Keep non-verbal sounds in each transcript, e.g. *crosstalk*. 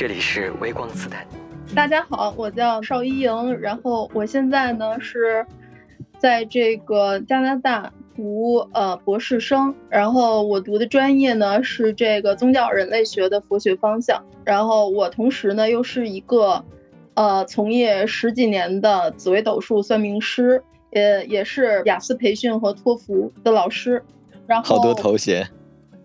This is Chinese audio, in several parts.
这里是微光斯坦。大家好，我叫邵一莹，然后我现在呢是在这个加拿大读呃博士生，然后我读的专业呢是这个宗教人类学的佛学方向，然后我同时呢又是一个呃从业十几年的紫微斗数算命师，也也是雅思培训和托福的老师，然后好多头衔。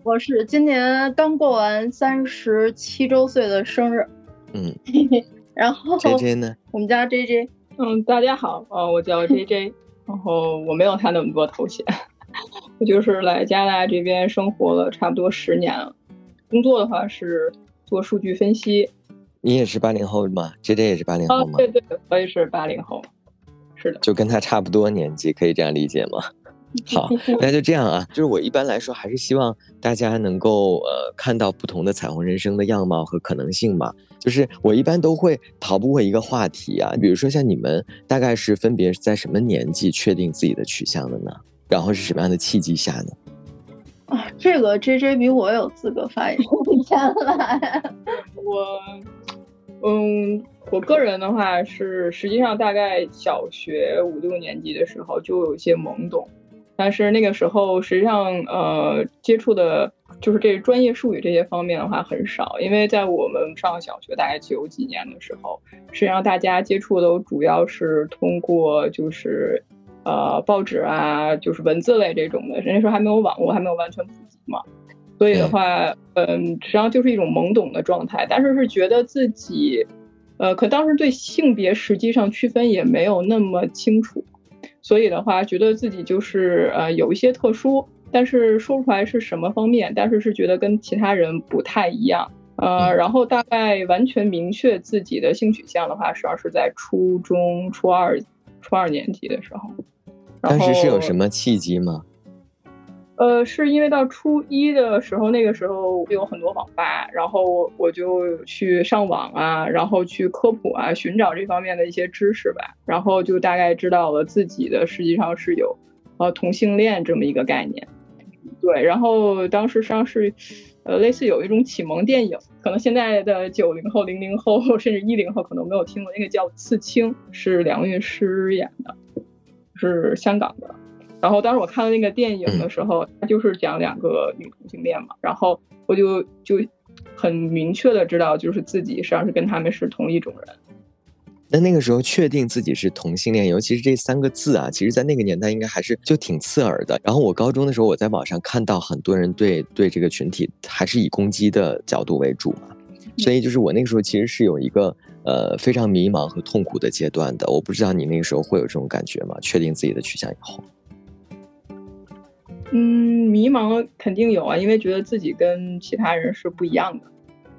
我是今年刚过完三十七周岁的生日，嗯，*laughs* 然后 J J 呢？*laughs* 我们家 J J，嗯，大家好，呃，我叫 J J，*laughs* 然后我没有他那么多头衔，我就是来加拿大这边生活了差不多十年了，工作的话是做数据分析。你也是八零后吗？J J 也是八零后吗？对对，我也是八零后，是的，就跟他差不多年纪，可以这样理解吗？好，*laughs* 那就这样啊。就是我一般来说还是希望大家能够呃看到不同的彩虹人生的样貌和可能性嘛。就是我一般都会逃不过一个话题啊，比如说像你们大概是分别在什么年纪确定自己的取向的呢？然后是什么样的契机下呢？啊，这个 J J 比我有资格发言。先来，*laughs* 我嗯，我个人的话是实际上大概小学五六年级的时候就有一些懵懂。但是那个时候，实际上，呃，接触的就是这专业术语这些方面的话很少，因为在我们上小学大概九几年的时候，实际上大家接触的主要是通过就是，呃，报纸啊，就是文字类这种的，那时候还没有网络，还没有完全普及嘛，所以的话，嗯，实际上就是一种懵懂的状态，但是是觉得自己，呃，可当时对性别实际上区分也没有那么清楚。所以的话，觉得自己就是呃有一些特殊，但是说不出来是什么方面，但是是觉得跟其他人不太一样，呃，然后大概完全明确自己的性取向的话，实际上是在初中初二初二年级的时候。当时是有什么契机吗？呃，是因为到初一的时候，那个时候有很多网吧，然后我我就去上网啊，然后去科普啊，寻找这方面的一些知识吧，然后就大概知道了自己的实际上是有，呃，同性恋这么一个概念。对，然后当时上是，呃，类似有一种启蒙电影，可能现在的九零后、零零后甚至一零后可能没有听过，那个叫《刺青》，是梁韵诗演的，是香港的。然后当时我看了那个电影的时候，它就是讲两个女同性恋嘛，然后我就就很明确的知道，就是自己实际上是跟他们是同一种人。那那个时候确定自己是同性恋，尤其是这三个字啊，其实在那个年代应该还是就挺刺耳的。然后我高中的时候，我在网上看到很多人对对这个群体还是以攻击的角度为主嘛，所以就是我那个时候其实是有一个呃非常迷茫和痛苦的阶段的。我不知道你那个时候会有这种感觉吗？确定自己的取向以后。嗯，迷茫肯定有啊，因为觉得自己跟其他人是不一样的。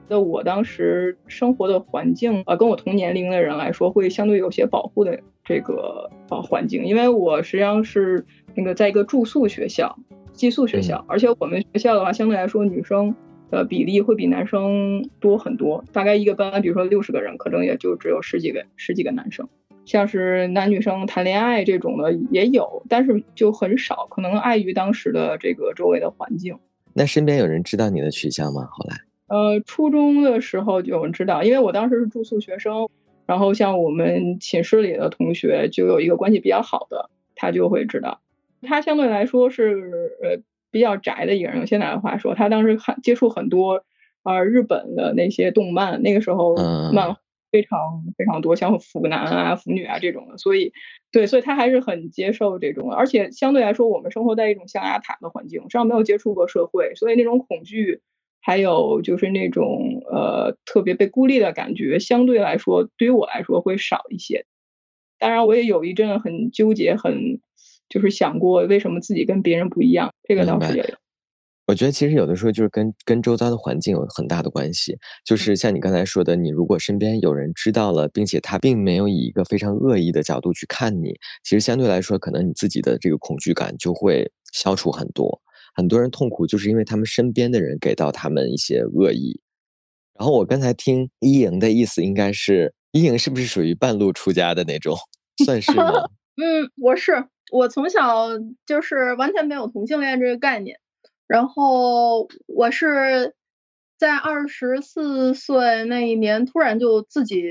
那我当时生活的环境啊，跟我同年龄的人来说，会相对有些保护的这个呃环境，因为我实际上是那个在一个住宿学校、寄宿学校，而且我们学校的话，相对来说女生的比例会比男生多很多，大概一个班，比如说六十个人，可能也就只有十几个、十几个男生。像是男女生谈恋爱这种的也有，但是就很少，可能碍于当时的这个周围的环境。那身边有人知道你的取向吗？后来，呃，初中的时候就有人知道，因为我当时是住宿学生，然后像我们寝室里的同学就有一个关系比较好的，他就会知道。他相对来说是呃比较宅的一个人，用现在的话说，他当时看接触很多啊日本的那些动漫，那个时候漫。非常非常多，像腐男啊、腐女啊这种的，所以，对，所以他还是很接受这种，而且相对来说，我们生活在一种象牙塔的环境，实际上没有接触过社会，所以那种恐惧，还有就是那种呃特别被孤立的感觉，相对来说对于我来说会少一些。当然，我也有一阵很纠结，很就是想过为什么自己跟别人不一样，这个倒是也有。我觉得其实有的时候就是跟跟周遭的环境有很大的关系，就是像你刚才说的，你如果身边有人知道了，并且他并没有以一个非常恶意的角度去看你，其实相对来说，可能你自己的这个恐惧感就会消除很多。很多人痛苦就是因为他们身边的人给到他们一些恶意。然后我刚才听一莹的意思，应该是一莹是不是属于半路出家的那种？算是吗？*laughs* 嗯，我是，我从小就是完全没有同性恋这个概念。然后我是在二十四岁那一年，突然就自己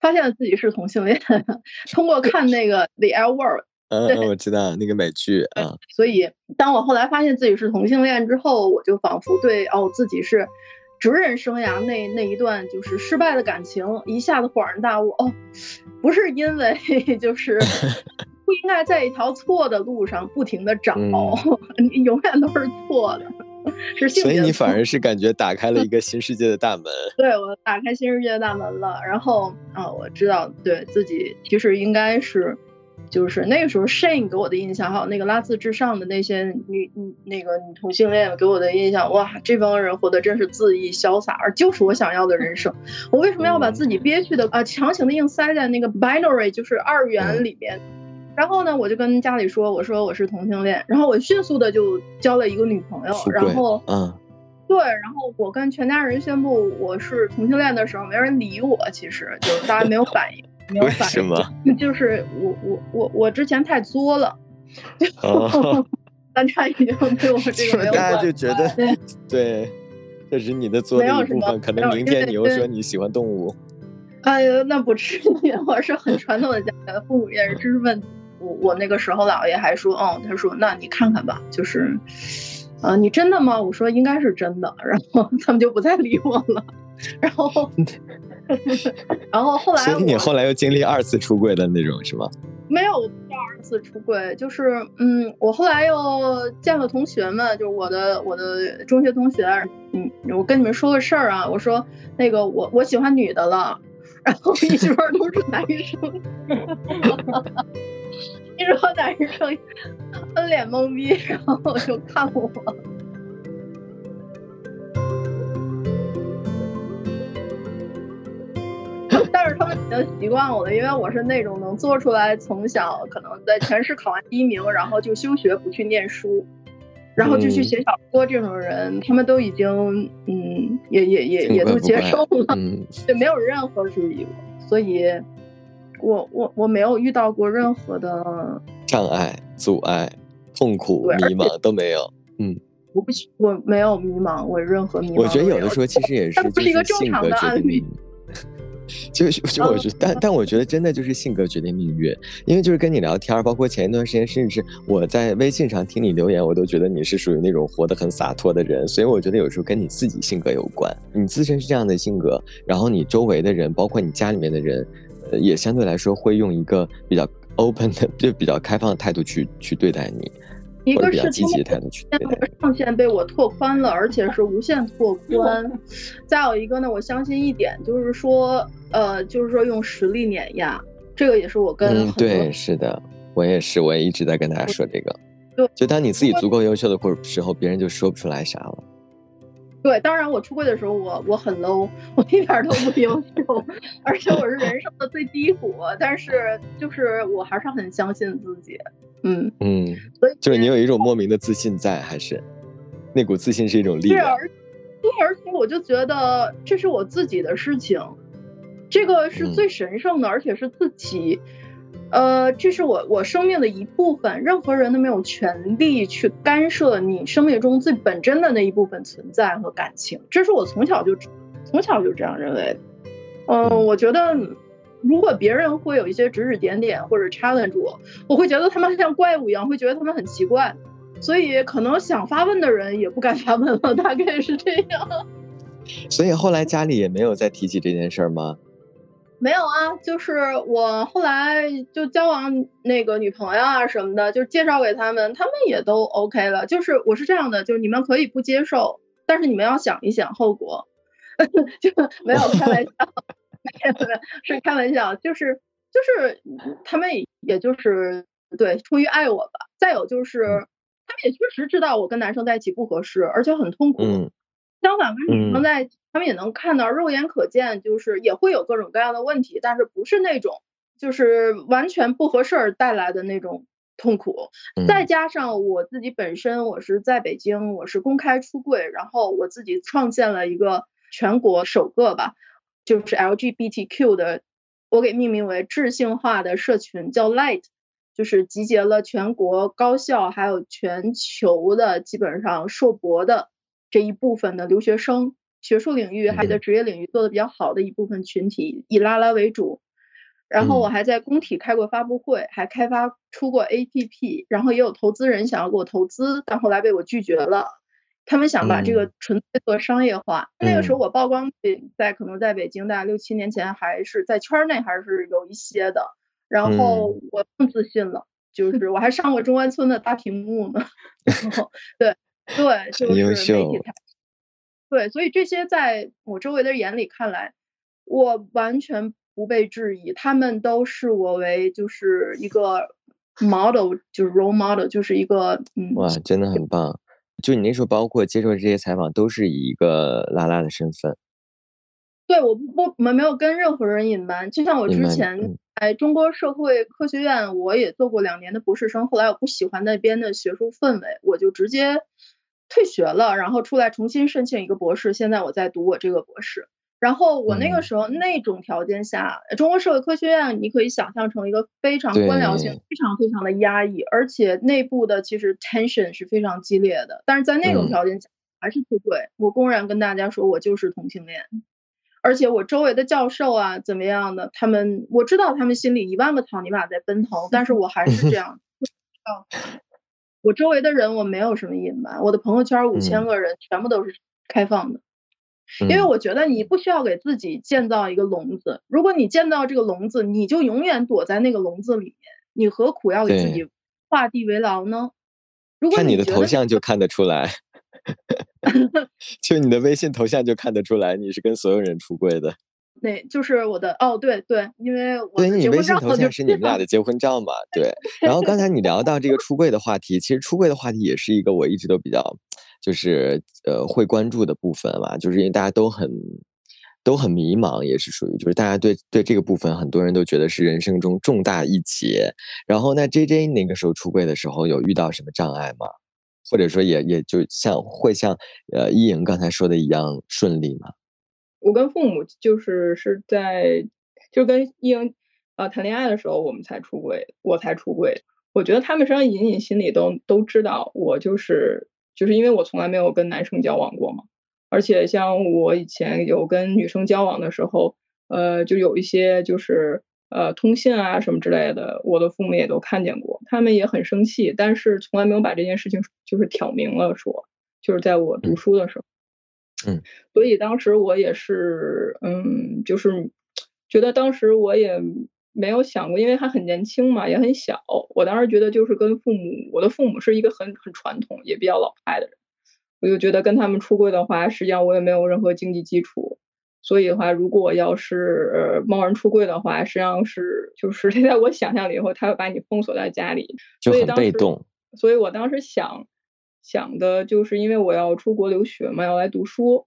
发现了自己是同性恋，*laughs* 通过看那个《The L Word》。*laughs* 嗯，我知道那个美剧啊。所以，当我后来发现自己是同性恋之后，我就仿佛对哦自己是职人生涯那那一段就是失败的感情一下子恍然大悟哦，不是因为 *laughs* 就是不应该在一条错的路上不停的找，*laughs* 你永远都是错的。是所以你反而是感觉打开了一个新世界的大门。对我打开新世界的大门了，然后啊，我知道对自己其实应该是。就是那个时候，Shane 给我的印象，还有那个拉字至上的那些女女那个女同性恋给我的印象，哇，这帮人活得真是恣意潇洒，而就是我想要的人生。我为什么要把自己憋屈的啊，强行的硬塞在那个 binary，就是二元里边？然后呢，我就跟家里说，我说我是同性恋，然后我迅速的就交了一个女朋友，然后嗯，对，然后我跟全家人宣布我是同性恋的时候，没人理我，其实就大家没有反应。没有反应？*laughs* 就是我我我我之前太作了，*laughs* 大家已经对我这个大家就觉得 *laughs* 对，这是你的作的一部分。可能明天你又说你喜欢动物。哎呀，那不至于，我是很传统的家庭，父母也是知识分子。我我那个时候姥爷还说，哦，他说那你看看吧，就是，啊，你真的吗？我说应该是真的，然后 *laughs* 他们就不再理我了，然后。*laughs* 然后后来，所以你后来又经历二次出柜的那种是吗？没有第二次出柜，就是嗯，我后来又见了同学们，就是我的我的中学同学，嗯，我跟你们说个事儿啊，我说那个我我喜欢女的了，然后一桌都是男生，*laughs* 一桌男生一脸懵逼，然后就看我。*laughs* 但是他们已经习惯我了，因为我是那种能做出来从小可能在全市考完第一名，然后就休学不去念书，然后就去写小说这种人，他们都已经嗯也也也也都接受了，*laughs* 就没有任何质疑我，所以我我我没有遇到过任何的障碍、阻碍、痛苦、迷茫都没有，嗯，我不我没有迷茫，我任何迷茫，我觉得有的时候其实也是就是一个正常的案例。*laughs* 就就我觉得，但 *laughs* 但我觉得真的就是性格决定命运，因为就是跟你聊天，包括前一段时间，甚至是我在微信上听你留言，我都觉得你是属于那种活得很洒脱的人，所以我觉得有时候跟你自己性格有关，你自身是这样的性格，然后你周围的人，包括你家里面的人，呃，也相对来说会用一个比较 open 的，就比较开放的态度去去对待你。一个是积极的态度去对待，上限被我拓宽了，而且是无限拓 *laughs* 宽。再有一个呢，我相信一点就是说，呃，就是说用实力碾压，这个也是我跟嗯，对，是的，我也是，我也一直在跟大家说这个。就当你自己足够优秀的过时候，别人就说不出来啥了。对，当然我出柜的时候，我我很 low，我一点都不优秀，*laughs* 而且我是人生的最低谷。但是就是我还是很相信自己，嗯嗯，所以就是你有一种莫名的自信在，还是那股自信是一种力量。对，而对，而且我就觉得这是我自己的事情，这个是最神圣的，而且是自己。呃，这是我我生命的一部分，任何人都没有权利去干涉你生命中最本真的那一部分存在和感情，这是我从小就从小就这样认为。嗯，我觉得如果别人会有一些指指点点或者 challenge 我，我会觉得他们像怪物一样，会觉得他们很奇怪，所以可能想发问的人也不敢发问了，大概是这样。*laughs* 所以后来家里也没有再提起这件事吗？没有啊，就是我后来就交往那个女朋友啊什么的，就介绍给他们，他们也都 OK 了。就是我是这样的，就是你们可以不接受，但是你们要想一想后果，*laughs* 就没有开玩笑，是开玩笑，就是就是他们也就是对出于爱我吧。再有就是他们也确实知道我跟男生在一起不合适，而且很痛苦。相反，跟女生在一起。他们也能看到，肉眼可见，就是也会有各种各样的问题，但是不是那种就是完全不合适而带来的那种痛苦。再加上我自己本身，我是在北京，我是公开出柜，然后我自己创建了一个全国首个吧，就是 LGBTQ 的，我给命名为智性化的社群，叫 Light，就是集结了全国高校还有全球的基本上硕博的这一部分的留学生。学术领域还有的职业领域做的比较好的一部分群体，以拉拉为主。然后我还在工体开过发布会，还开发出过 APP，然后也有投资人想要给我投资，但后来被我拒绝了。他们想把这个纯粹做商业化。那个时候我曝光在可能在北京，大概六七年前还是在圈内还是有一些的。然后我更自信了，就是我还上过中关村的大屏幕呢。*laughs* 然后对对，就是媒体台。对，所以这些在我周围的眼里看来，我完全不被质疑，他们都视我为就是一个 model，就是 role model，就是一个嗯。哇，真的很棒！就你那时候，包括接受这些采访，都是以一个拉拉的身份。对，我不不，我们没有跟任何人隐瞒。就像我之前在中国社会科学院，我也做过两年的博士生，后来我不喜欢那边的学术氛围，我就直接。退学了，然后出来重新申请一个博士。现在我在读我这个博士。然后我那个时候那种条件下，中国社会科学院你可以想象成一个非常官僚性、非常非常的压抑，而且内部的其实 tension 是非常激烈的。但是在那种条件下还是出柜。我公然跟大家说我就是同性恋，而且我周围的教授啊怎么样的，他们我知道他们心里一万个草泥马在奔腾，但是我还是这 *laughs* 样。我周围的人我没有什么隐瞒，我的朋友圈五千个人全部都是开放的，因为我觉得你不需要给自己建造一个笼子，如果你建造这个笼子，你就永远躲在那个笼子里面，你何苦要给自己画地为牢呢？看你的头像就看得出来，*laughs* 就你的微信头像就看得出来，你是跟所有人出柜的。那就是我的哦，对对，因为我对你微信头像是你们俩的 *laughs* 结婚照嘛，对。然后刚才你聊到这个出柜的话题，其实出柜的话题也是一个我一直都比较就是呃会关注的部分嘛，就是因为大家都很都很迷茫，也是属于就是大家对对这个部分很多人都觉得是人生中重大一劫。然后那 J J 那个时候出柜的时候有遇到什么障碍吗？或者说也也就像会像呃一莹刚才说的一样顺利吗？我跟父母就是是在就跟伊莹啊谈恋爱的时候，我们才出轨，我才出轨。我觉得他们实际上隐隐心里都都知道，我就是就是因为我从来没有跟男生交往过嘛。而且像我以前有跟女生交往的时候，呃，就有一些就是呃通信啊什么之类的，我的父母也都看见过，他们也很生气，但是从来没有把这件事情就是挑明了说，就是在我读书的时候。嗯，所以当时我也是，嗯，就是觉得当时我也没有想过，因为他很年轻嘛，也很小。我当时觉得就是跟父母，我的父母是一个很很传统，也比较老派的人，我就觉得跟他们出柜的话，实际上我也没有任何经济基础。所以的话，如果要是贸然出柜的话，实际上是就是 *laughs* 在我想象里以后，他会把你封锁在家里，就很被动。所以我当时想。想的就是因为我要出国留学嘛，要来读书，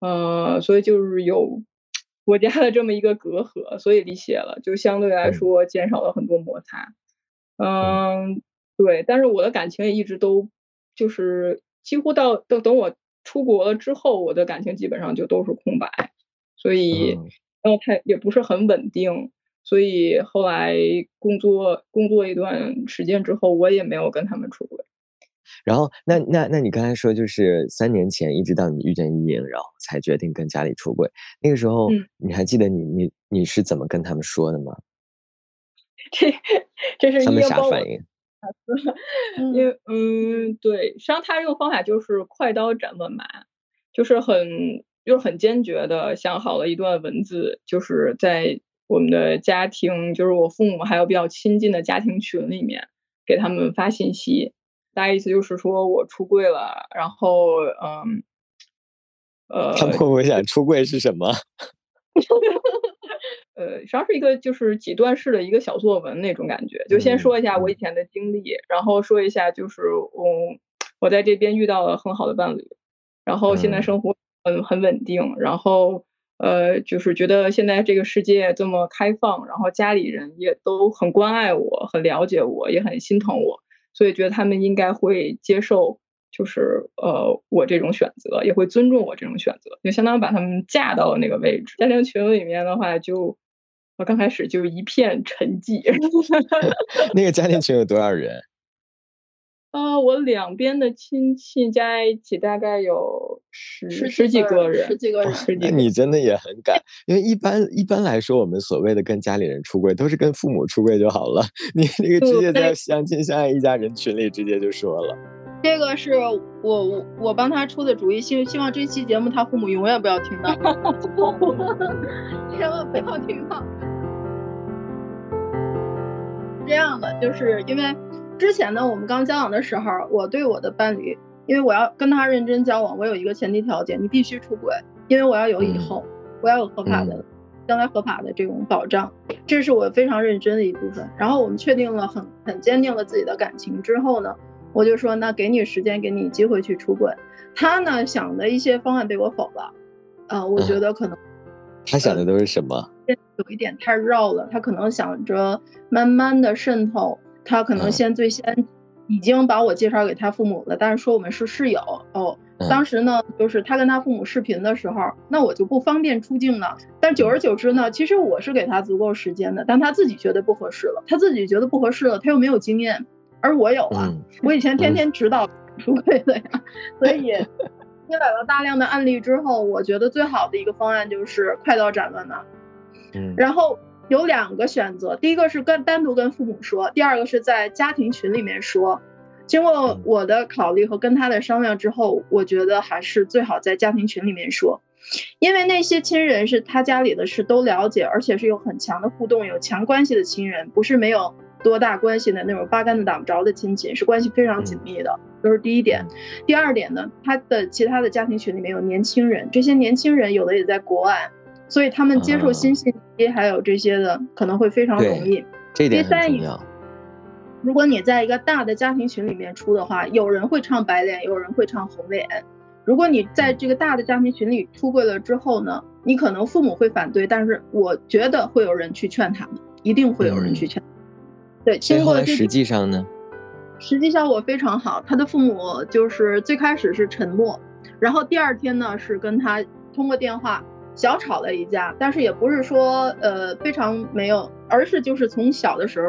呃，所以就是有 *tsk* 国家的这么一个隔阂，所以离解了，就相对来说减少了很多摩擦。嗯，对，但是我的感情也一直都就是几乎到等等我出国了之后，我的感情基本上就都是空白，所以然后他也不是很稳定，所以后来工作工作一段时间之后，我也没有跟他们出轨。然后，那那那你刚才说，就是三年前一直到你遇见伊莹，然后才决定跟家里出轨。那个时候，你还记得你你你是怎么跟他们说的吗？这这是他们啥反应？因为嗯，对，实际上他这个方法就是快刀斩乱麻，就是很就是很坚决的想好了一段文字，就是在我们的家庭，就是我父母还有比较亲近的家庭群里面给他们发信息。大概意思就是说我出柜了，然后嗯，呃，他们会不会想出柜是什么？*laughs* 呃，实际上是一个就是几段式的一个小作文那种感觉，就先说一下我以前的经历，然后说一下就是嗯，我在这边遇到了很好的伴侣，然后现在生活很很稳定，然后呃，就是觉得现在这个世界这么开放，然后家里人也都很关爱我，很了解我，也很心疼我。所以觉得他们应该会接受，就是呃我这种选择，也会尊重我这种选择，就相当于把他们架到了那个位置。家庭群里面的话，就我刚开始就一片沉寂。*laughs* 那个家庭群有多少人？呃，我两边的亲戚加在一起大概有十十十几个人，十几个人。那你真的也很敢，因为一般一般来说，我们所谓的跟家里人出柜，都是跟父母出柜就好了。*laughs* 你那个直接在相亲相爱一家人群里直接就说了。这个是我我我帮他出的主意，希希望这期节目他父母永远不要听到，千万不要听到。这样的，就是因为。之前呢，我们刚交往的时候，我对我的伴侣，因为我要跟他认真交往，我有一个前提条件，你必须出轨，因为我要有以后，我要有合法的，将来合法的这种保障，这是我非常认真的一部分。然后我们确定了很很坚定了自己的感情之后呢，我就说那给你时间，给你机会去出轨。他呢想的一些方案被我否了，呃，我觉得可能他想的都是什么？有一点太绕了，他可能想着慢慢的渗透。他可能先最先已经把我介绍给他父母了，但是说我们是室友哦。当时呢，就是他跟他父母视频的时候，那我就不方便出镜了。但久而久之呢，其实我是给他足够时间的，但他自己觉得不合适了，他自己觉得不合适了，他又没有经验，而我有啊，我以前天天指导出轨的呀，所以积累了大量的案例之后，我觉得最好的一个方案就是快刀斩乱麻。嗯，然后。有两个选择，第一个是跟单独跟父母说，第二个是在家庭群里面说。经过我的考虑和跟他的商量之后，我觉得还是最好在家庭群里面说，因为那些亲人是他家里的事都了解，而且是有很强的互动、有强关系的亲人，不是没有多大关系的那种八竿子打不着的亲戚，是关系非常紧密的。这是第一点。第二点呢，他的其他的家庭群里面有年轻人，这些年轻人有的也在国外。所以他们接受新信息，还有这些的可能会非常容易。这点很重要。如果你在一个大的家庭群里面出的话，有人会唱白脸，有人会唱红脸。如果你在这个大的家庭群里出柜了之后呢，你可能父母会反对，但是我觉得会有人去劝他们，一定会有人去劝。对，经过实际上呢，实际效果非常好。他的父母就是最开始是沉默，然后第二天呢是跟他通过电话。小吵了一架，但是也不是说呃非常没有，而是就是从小的时候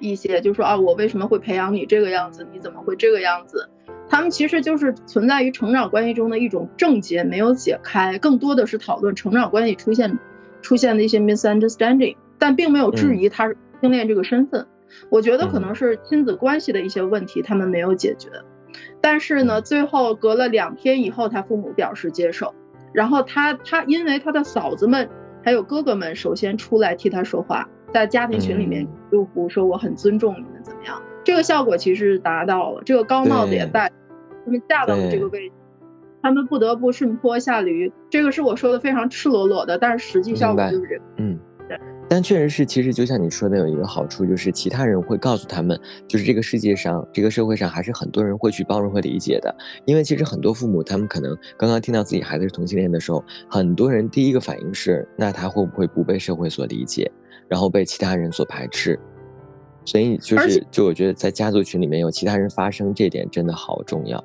一些就说啊我为什么会培养你这个样子，你怎么会这个样子？他们其实就是存在于成长关系中的一种症结没有解开，更多的是讨论成长关系出现出现的一些 misunderstanding，但并没有质疑他是同性恋这个身份。我觉得可能是亲子关系的一些问题他们没有解决，但是呢最后隔了两天以后，他父母表示接受。然后他他因为他的嫂子们还有哥哥们首先出来替他说话，在家庭群里面祝福说我很尊重你们怎么样？这个效果其实达到了，这个高帽子也戴，他们嫁到了这个位置，他们不得不顺坡下驴，这个是我说的非常赤裸裸的，但是实际效果就是这个，嗯。但确实是，其实就像你说的，有一个好处就是其他人会告诉他们，就是这个世界上、这个社会上还是很多人会去包容和理解的。因为其实很多父母，他们可能刚刚听到自己孩子是同性恋的时候，很多人第一个反应是，那他会不会不被社会所理解，然后被其他人所排斥？所以就是，就我觉得在家族群里面有其他人发声，这点真的好重要，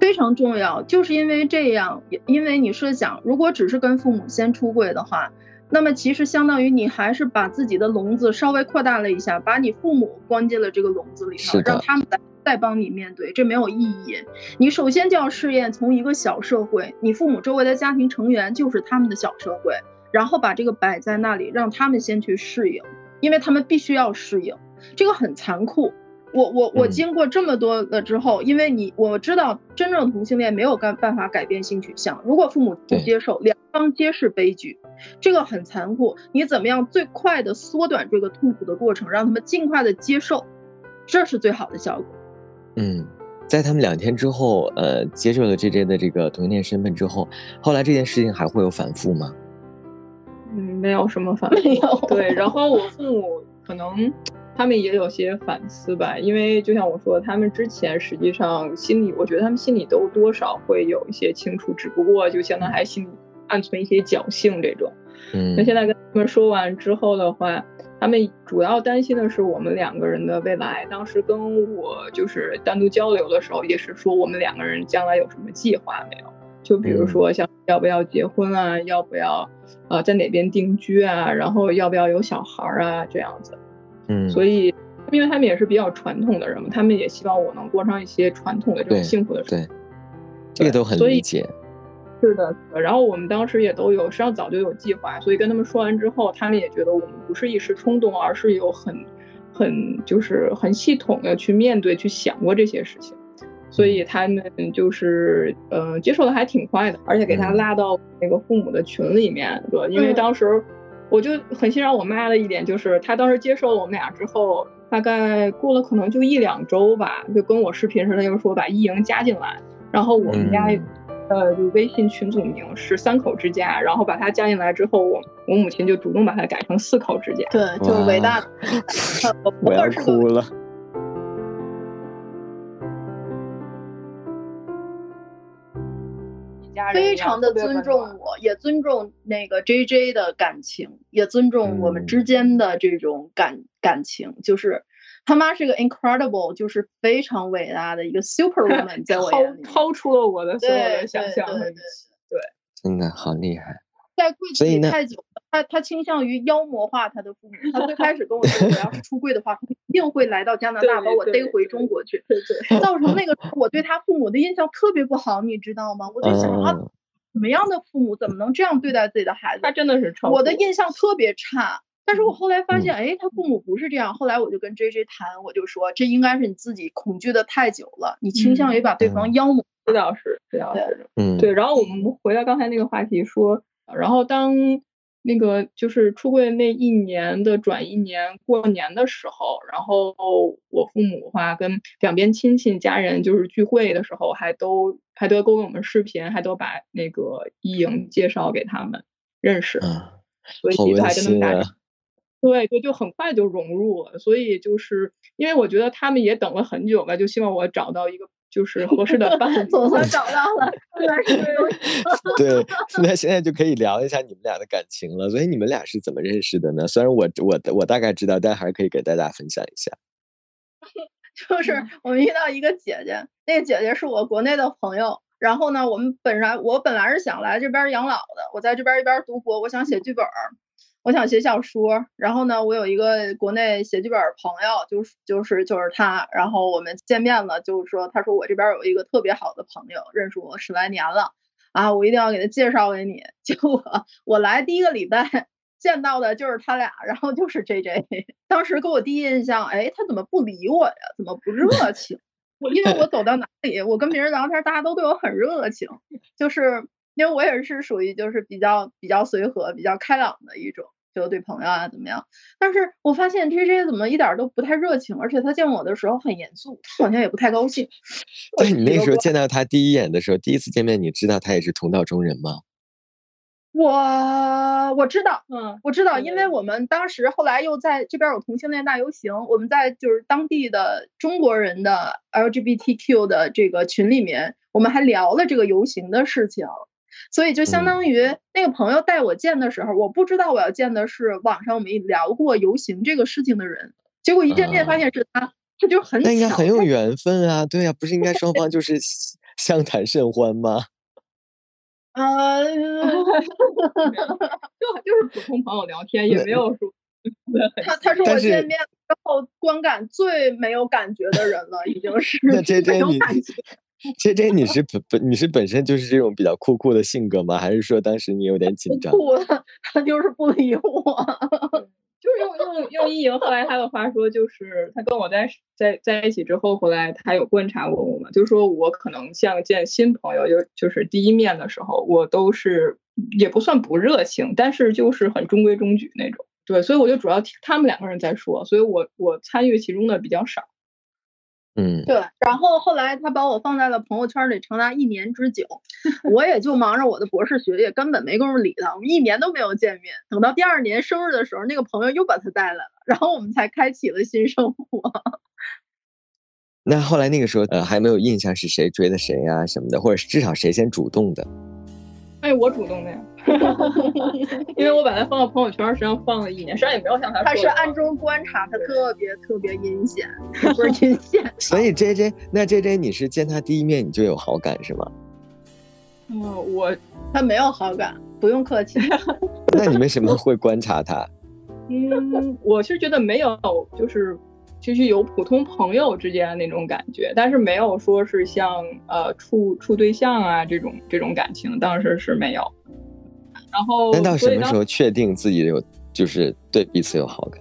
非常重要。就是因为这样，因为你设想，如果只是跟父母先出柜的话。那么其实相当于你还是把自己的笼子稍微扩大了一下，把你父母关进了这个笼子里头，让他们来再帮你面对，这没有意义。你首先就要试验从一个小社会，你父母周围的家庭成员就是他们的小社会，然后把这个摆在那里，让他们先去适应，因为他们必须要适应，这个很残酷。我我我经过这么多了之后，因为你我知道真正同性恋没有干办法改变性取向，如果父母不接受，两方皆是悲剧，这个很残酷。你怎么样最快的缩短这个痛苦的过程，让他们尽快的接受，这是最好的效果。嗯，在他们两天之后，呃，接受了 J J 的这个同性恋身份之后，后来这件事情还会有反复吗？嗯，没有什么反复。没有。对，然后我父母可能。他们也有些反思吧，因为就像我说，他们之前实际上心里，我觉得他们心里都多少会有一些清楚，只不过就相当还心里暗存一些侥幸这种。嗯，那现在跟他们说完之后的话，他们主要担心的是我们两个人的未来。当时跟我就是单独交流的时候，也是说我们两个人将来有什么计划没有？就比如说像要不要结婚啊，要不要呃在哪边定居啊，然后要不要有小孩啊这样子。嗯，所以因为他们也是比较传统的人嘛，他们也希望我能过上一些传统的这种幸福的生活。对，这个都很理解。是的，然后我们当时也都有，实际上早就有计划，所以跟他们说完之后，他们也觉得我们不是一时冲动，而是有很、很就是很系统的去面对、去想过这些事情，所以他们就是呃接受的还挺快的，而且给他拉到那个父母的群里面，对，因为当时我就很欣赏我妈的一点，就是她当时接受了我们俩之后，大概过了可能就一两周吧，就跟我视频时，她就说把一莹加进来，然后我们家。呃，微信群组名是三口之家，然后把他加进来之后，我我母亲就主动把它改成四口之家。对，就伟大的，*laughs* 我要哭了。非常的尊重我，也尊重那个 J J 的感情，也尊重我们之间的这种感感情，就是。他妈是个 incredible，就是非常伟大的一个 superwoman，*laughs* 在我眼里超出了我的所有的想象。对，真的好厉害。在柜子里太久了，他他倾向于妖魔化他的父母。他最开始跟我说，我要是出柜的话，一定会来到加拿大把我逮回中国去。对对。*laughs* 造成那个时候我对他父母的印象特别不好，你知道吗？我在想啊什么样的父母怎么能这样对待自己的孩子？他真的是超。我的印象特别差。但是我后来发现，哎，他父母不是这样。后来我就跟 J J 谈，我就说，这应该是你自己恐惧的太久了，你倾向于把对方妖魔。这倒是，这倒是。嗯，对。然后我们回到刚才那个话题说，然后当那个就是出柜那一年的转一年过年的时候，然后我父母的话跟两边亲戚家人就是聚会的时候，还都还都给我们视频，还都把那个一莹介绍给他们认识，所以好还跟他们打。*laughs* 对对，就很快就融入了，所以就是因为我觉得他们也等了很久吧，就希望我找到一个就是合适的伴侣。*laughs* 总算 *laughs* 找到了，对，*laughs* 那现在就可以聊一下你们俩的感情了。所以你们俩是怎么认识的呢？虽然我我我大概知道，但还是可以给大家分享一下。就是我们遇到一个姐姐，那个姐姐是我国内的朋友，然后呢，我们本来我本来是想来这边养老的，我在这边一边读博，我想写剧本。我想写小说，然后呢，我有一个国内写剧本朋友，就是就是就是他，然后我们见面了，就是说，他说我这边有一个特别好的朋友，认识我十来年了，啊，我一定要给他介绍给你。*laughs* 结果我来第一个礼拜见到的就是他俩，然后就是 J J，当时给我第一印象，哎，他怎么不理我呀？怎么不热情？*laughs* 我因为我走到哪里，我跟别人聊天，大家都对我很热情，就是。因为我也是属于就是比较比较随和、比较开朗的一种，就对朋友啊怎么样？但是我发现 J J 怎么一点都不太热情，而且他见我的时候很严肃，好像也不太高兴。*laughs* 对你那时候见到他第一眼的时候，第一次见面，你知道他也是同道中人吗？我我知道，嗯，我知道，因为我们当时后来又在这边有同性恋大游行，我们在就是当地的中国人的 LGBTQ 的这个群里面，我们还聊了这个游行的事情。所以就相当于那个朋友带我见的时候，我不知道我要见的是网上我们聊过游行这个事情的人，结果一见面发现是他，他就很那应该很有缘分啊，对呀，不是应该双方就是相谈甚欢吗？啊，*laughs* 就就是普通朋友聊天，也没有说他他是我见面之后观感最没有感觉的人了，已经是那这这你。这这你是本本你是本身就是这种比较酷酷的性格吗？还是说当时你有点紧张？酷，他就是不理我，就是用用用一莹后来他的话说，就是他跟我在在在一起之后，后来他有观察过我嘛，就是说我可能像见新朋友，就就是第一面的时候，我都是也不算不热情，但是就是很中规中矩那种。对，所以我就主要听他们两个人在说，所以我我参与其中的比较少。嗯，对，然后后来他把我放在了朋友圈里长达一年之久，*laughs* 我也就忙着我的博士学业，根本没工夫理他。我们一年都没有见面，等到第二年生日的时候，那个朋友又把他带来了，然后我们才开启了新生活。*laughs* 那后来那个时候，呃，还没有印象是谁追的谁呀什么的，或者是至少谁先主动的？哎，我主动的呀，*laughs* 因为我把他放到朋友圈，实际上放了一年，实际上也没有像他。他是暗中观察，他特别特别阴险，不是阴险。所以 J J，那 J J，你是见他第一面你就有好感是吗？嗯，我他没有好感，不用客气。*laughs* 那你为什么会观察他？*laughs* 嗯，我是觉得没有，就是。就是有普通朋友之间的那种感觉，但是没有说是像呃处处对象啊这种这种感情，当时是没有。然后，那到什么时候确定自己有就是对彼此有好感？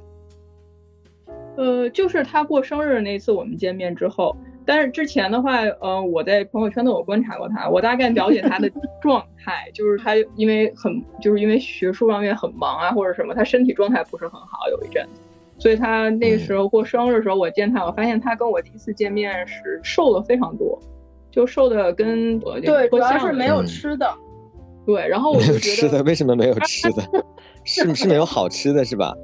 呃，就是他过生日那次我们见面之后，但是之前的话，呃，我在朋友圈都有观察过他，我大概了解他的 *laughs* 状态，就是他因为很就是因为学术方面很忙啊或者什么，他身体状态不是很好，有一阵子，所以他那时候过生日的时候我见他，我发现他跟我第一次见面是瘦了非常多，就瘦的跟我对，主要是没有吃的，对，然后我就觉得为什么没有吃的？是是没有好吃的是吧？*laughs*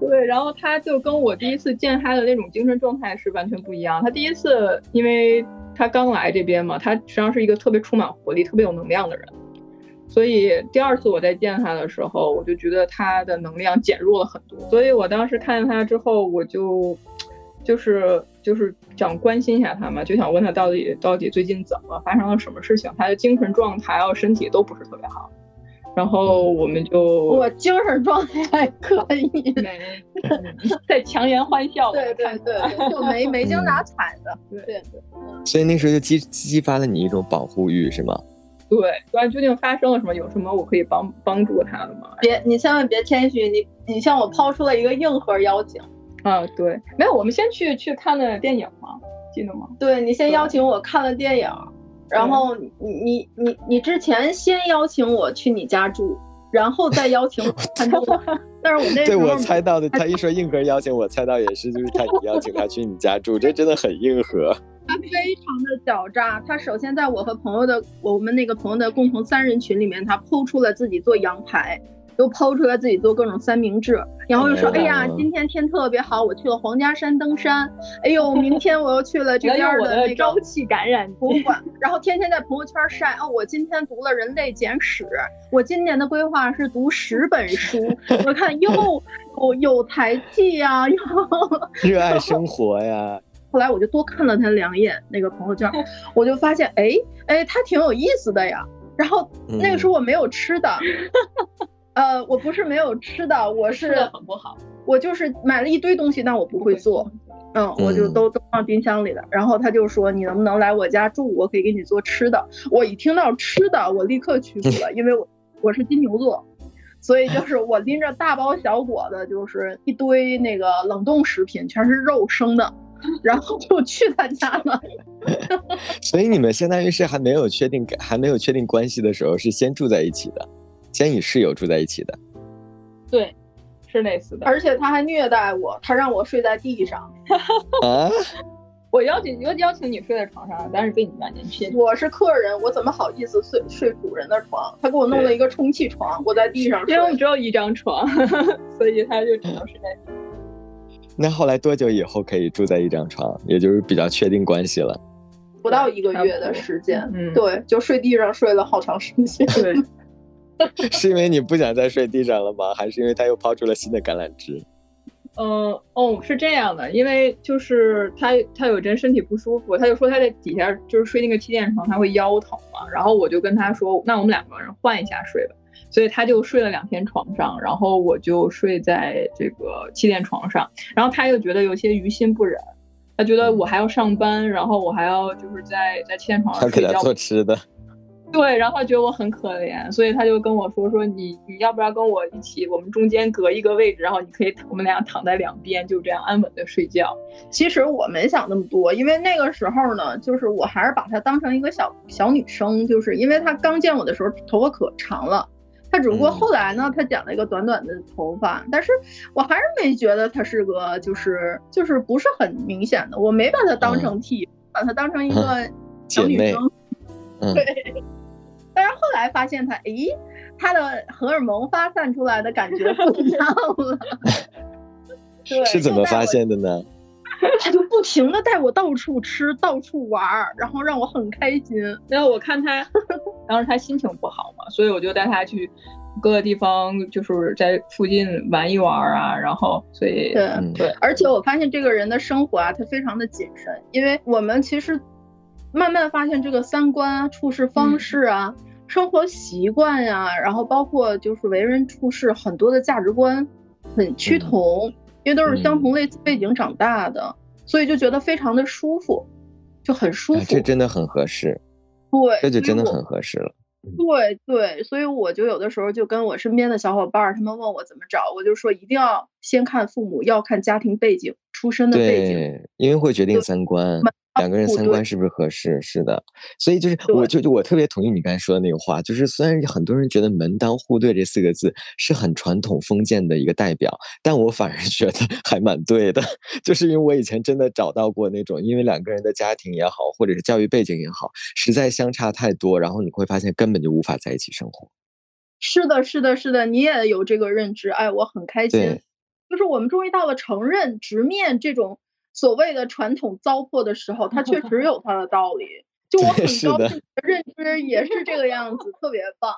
对，然后他就跟我第一次见他的那种精神状态是完全不一样。他第一次，因为他刚来这边嘛，他实际上是一个特别充满活力、特别有能量的人。所以第二次我再见他的时候，我就觉得他的能量减弱了很多。所以我当时看见他之后，我就就是就是想关心一下他嘛，就想问他到底到底最近怎么发生了什么事情，他的精神状态还有身体都不是特别好。然后我们就我精神状态还可以，*laughs* 在强颜欢笑。对对对，就没 *laughs* 没精打采的。对对。所以那时候就激激发了你一种保护欲，是吗？对，不然究竟发生了什么？有什么我可以帮帮助他的吗？别，你千万别谦虚，你你向我抛出了一个硬核邀请。啊，对，没有，我们先去去看的电影吗？记得吗？对你先邀请我看了电影。然后你你你你之前先邀请我去你家住，然后再邀请我看电影。*laughs* 但是我那对我猜到的，他一说硬核邀请，我猜到也是就是他邀请他去你家住，这真的很硬核。他非常的狡诈，他首先在我和朋友的我们那个朋友的共同三人群里面，他剖出了自己做羊排。都抛出来自己做各种三明治，然后又说：“哎呀，今天天特别好，我去了皇家山登山。哎呦，明天我又去了这边的那个朝气感染博物馆。*laughs* 然后天天在朋友圈晒哦，我今天读了《人类简史》，我今年的规划是读十本书。我看又 *laughs* 有有才气呀，又 *laughs* 热爱生活呀。后来我就多看了他两眼那个朋友圈，我就发现，哎哎，他挺有意思的呀。然后那个时候我没有吃的。呃，我不是没有吃的，我是很不好。我就是买了一堆东西，但我不会做，嗯，我就都都放冰箱里了。然后他就说，你能不能来我家住？我可以给你做吃的。我一听到吃的，我立刻屈服了，因为我我是金牛座，所以就是我拎着大包小裹的，就是一堆那个冷冻食品，全是肉生的，然后就去他家了。*laughs* 所以你们相当于是还没有确定还没有确定关系的时候，是先住在一起的。先与室友住在一起的，对，是类似的，而且他还虐待我，他让我睡在地上。*laughs* 啊！我邀请邀邀请你睡在床上，但是被你赶紧去。我是客人，我怎么好意思睡睡主人的床？他给我弄了一个充气床，我在地上睡。因为我只有一张床，*laughs* 所以他就只能睡在。那后来多久以后可以住在一张床？也就是比较确定关系了？不到一个月的时间，嗯，对，就睡地上睡了好长时间。对。*laughs* 是因为你不想再睡地上了吗？还是因为他又抛出了新的橄榄枝？嗯，哦，是这样的，因为就是他他有阵身体不舒服，他就说他在底下就是睡那个气垫床，他会腰疼嘛。然后我就跟他说，那我们两个人换一下睡吧。所以他就睡了两天床上，然后我就睡在这个气垫床上。然后他又觉得有些于心不忍，他觉得我还要上班，然后我还要就是在在气垫床上睡觉。他给他做吃的。对，然后他觉得我很可怜，所以他就跟我说说你你要不要跟我一起，我们中间隔一个位置，然后你可以我们俩躺在两边，就这样安稳的睡觉。其实我没想那么多，因为那个时候呢，就是我还是把她当成一个小小女生，就是因为她刚见我的时候头发可长了，她只不过后来呢，她剪了一个短短的头发，但是我还是没觉得她是个就是就是不是很明显的，我没把她当成 T，把她当成一个 *laughs* 小女生，对。但是后来发现他，咦，他的荷尔蒙发散出来的感觉不一样了。对，是怎么发现的呢？他就不停的带我到处吃，到处玩儿，然后让我很开心。然后我看他，当时他心情不好嘛，所以我就带他去各个地方，就是在附近玩一玩啊。然后，所以对对，而且我发现这个人的生活啊，他非常的谨慎，因为我们其实。慢慢发现这个三观啊、处事方式啊、生活习惯呀，然后包括就是为人处事很多的价值观很趋同，因为都是相同类似背景长大的，所以就觉得非常的舒服，就很舒服。这真的很合适。对，这就真的很合适了。对对，所以我就有的时候就跟我身边的小伙伴儿，他们问我怎么找，我就说一定要先看父母，要看家庭背景、出身的背景，因为会决定三观。两个人三观是不是合适？是的，所以就是我就就我特别同意你刚才说的那个话，就是虽然很多人觉得“门当户对”这四个字是很传统封建的一个代表，但我反而觉得还蛮对的，就是因为我以前真的找到过那种，因为两个人的家庭也好，或者是教育背景也好，实在相差太多，然后你会发现根本就无法在一起生活。是的，是的，是的，你也有这个认知，哎，我很开心，就是我们终于到了承认、直面这种。所谓的传统糟粕的时候，它确实有它的道理。就我很高兴，认知也是这个样子，特别棒。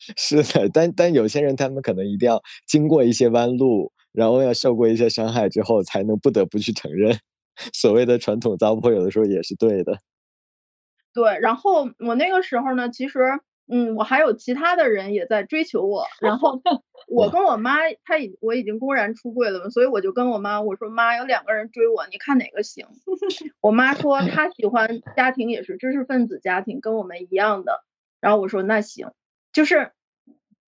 *laughs* 是的，但但有些人他们可能一定要经过一些弯路，然后要受过一些伤害之后，才能不得不去承认，*laughs* 所谓的传统糟粕有的时候也是对的。对，然后我那个时候呢，其实。嗯，我还有其他的人也在追求我，然后 *laughs* 我跟我妈，她已我已经公然出柜了嘛，所以我就跟我妈我说妈，有两个人追我，你看哪个行？*laughs* 我妈说她喜欢家庭也是知识分子家庭，跟我们一样的。然后我说那行，就是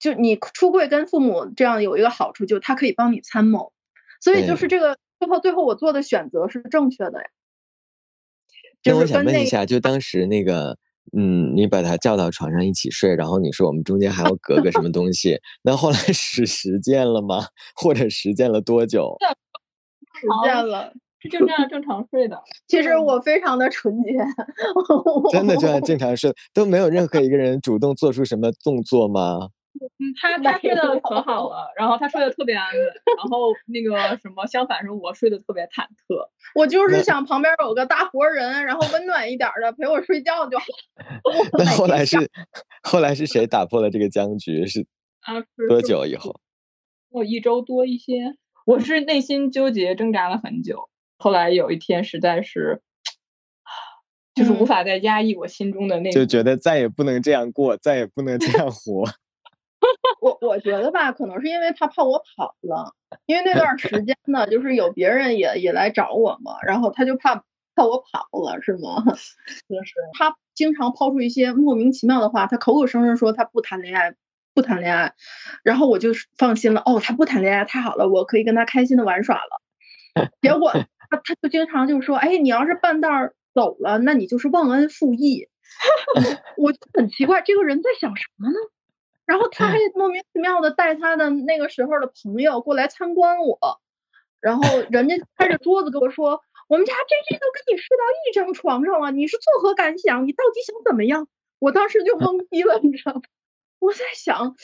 就你出柜跟父母这样有一个好处，就他可以帮你参谋，所以就是这个最后最后我做的选择是正确的呀。那我想问一下，就当时那个。嗯，你把他叫到床上一起睡，然后你说我们中间还要隔个什么东西？那后来是实践了吗？或者实践了多久？*laughs* 实践了，就这样正常睡的。其实我非常的纯洁，真的就像正常睡，都没有任何一个人主动做出什么动作吗？嗯，他 *laughs* 他睡得可好了，然后他睡得特别安稳，然后那个什么相反是我睡得特别忐忑。我就是想旁边有个大活人，然后温暖一点的陪我睡觉就好。*laughs* 那后来是 *laughs* 后来是谁打破了这个僵局？是啊，多久以后？我一周多一些。我是内心纠结挣扎了很久，后来有一天实在是，就是无法再压抑我心中的那，就觉得再也不能这样过，再也不能这样活。我我觉得吧，可能是因为他怕我跑了，因为那段时间呢，就是有别人也也来找我嘛，然后他就怕怕我跑了，是吗？就 *laughs* 是他经常抛出一些莫名其妙的话，他口口声声说他不谈恋爱，不谈恋爱，然后我就放心了。哦，他不谈恋爱，太好了，我可以跟他开心的玩耍了。结果 *laughs* 他他就经常就说，哎，你要是半道走了，那你就是忘恩负义。*laughs* 我就很奇怪，这个人在想什么呢？然后他还莫名其妙的带他的那个时候的朋友过来参观我，然后人家拍着桌子跟我说：“我们家 J J 都跟你睡到一张床上了，你是作何感想？你到底想怎么样？”我当时就懵逼了，你知道吗？我在想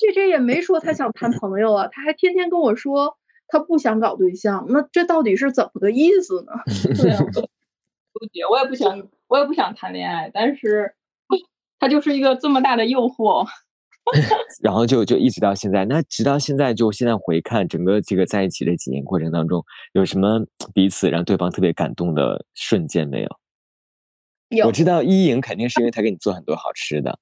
，J J 也没说他想谈朋友啊，他还天天跟我说他不想搞对象，那这到底是怎么个意思呢？*laughs* 对啊，纠结，我也不想，我也不想谈恋爱，但是他就是一个这么大的诱惑。*laughs* 然后就就一直到现在，那直到现在就现在回看整个这个在一起的几年过程当中，有什么彼此让对方特别感动的瞬间没有？有，我知道一莹肯定是因为 *laughs* 她给你做很多好吃的。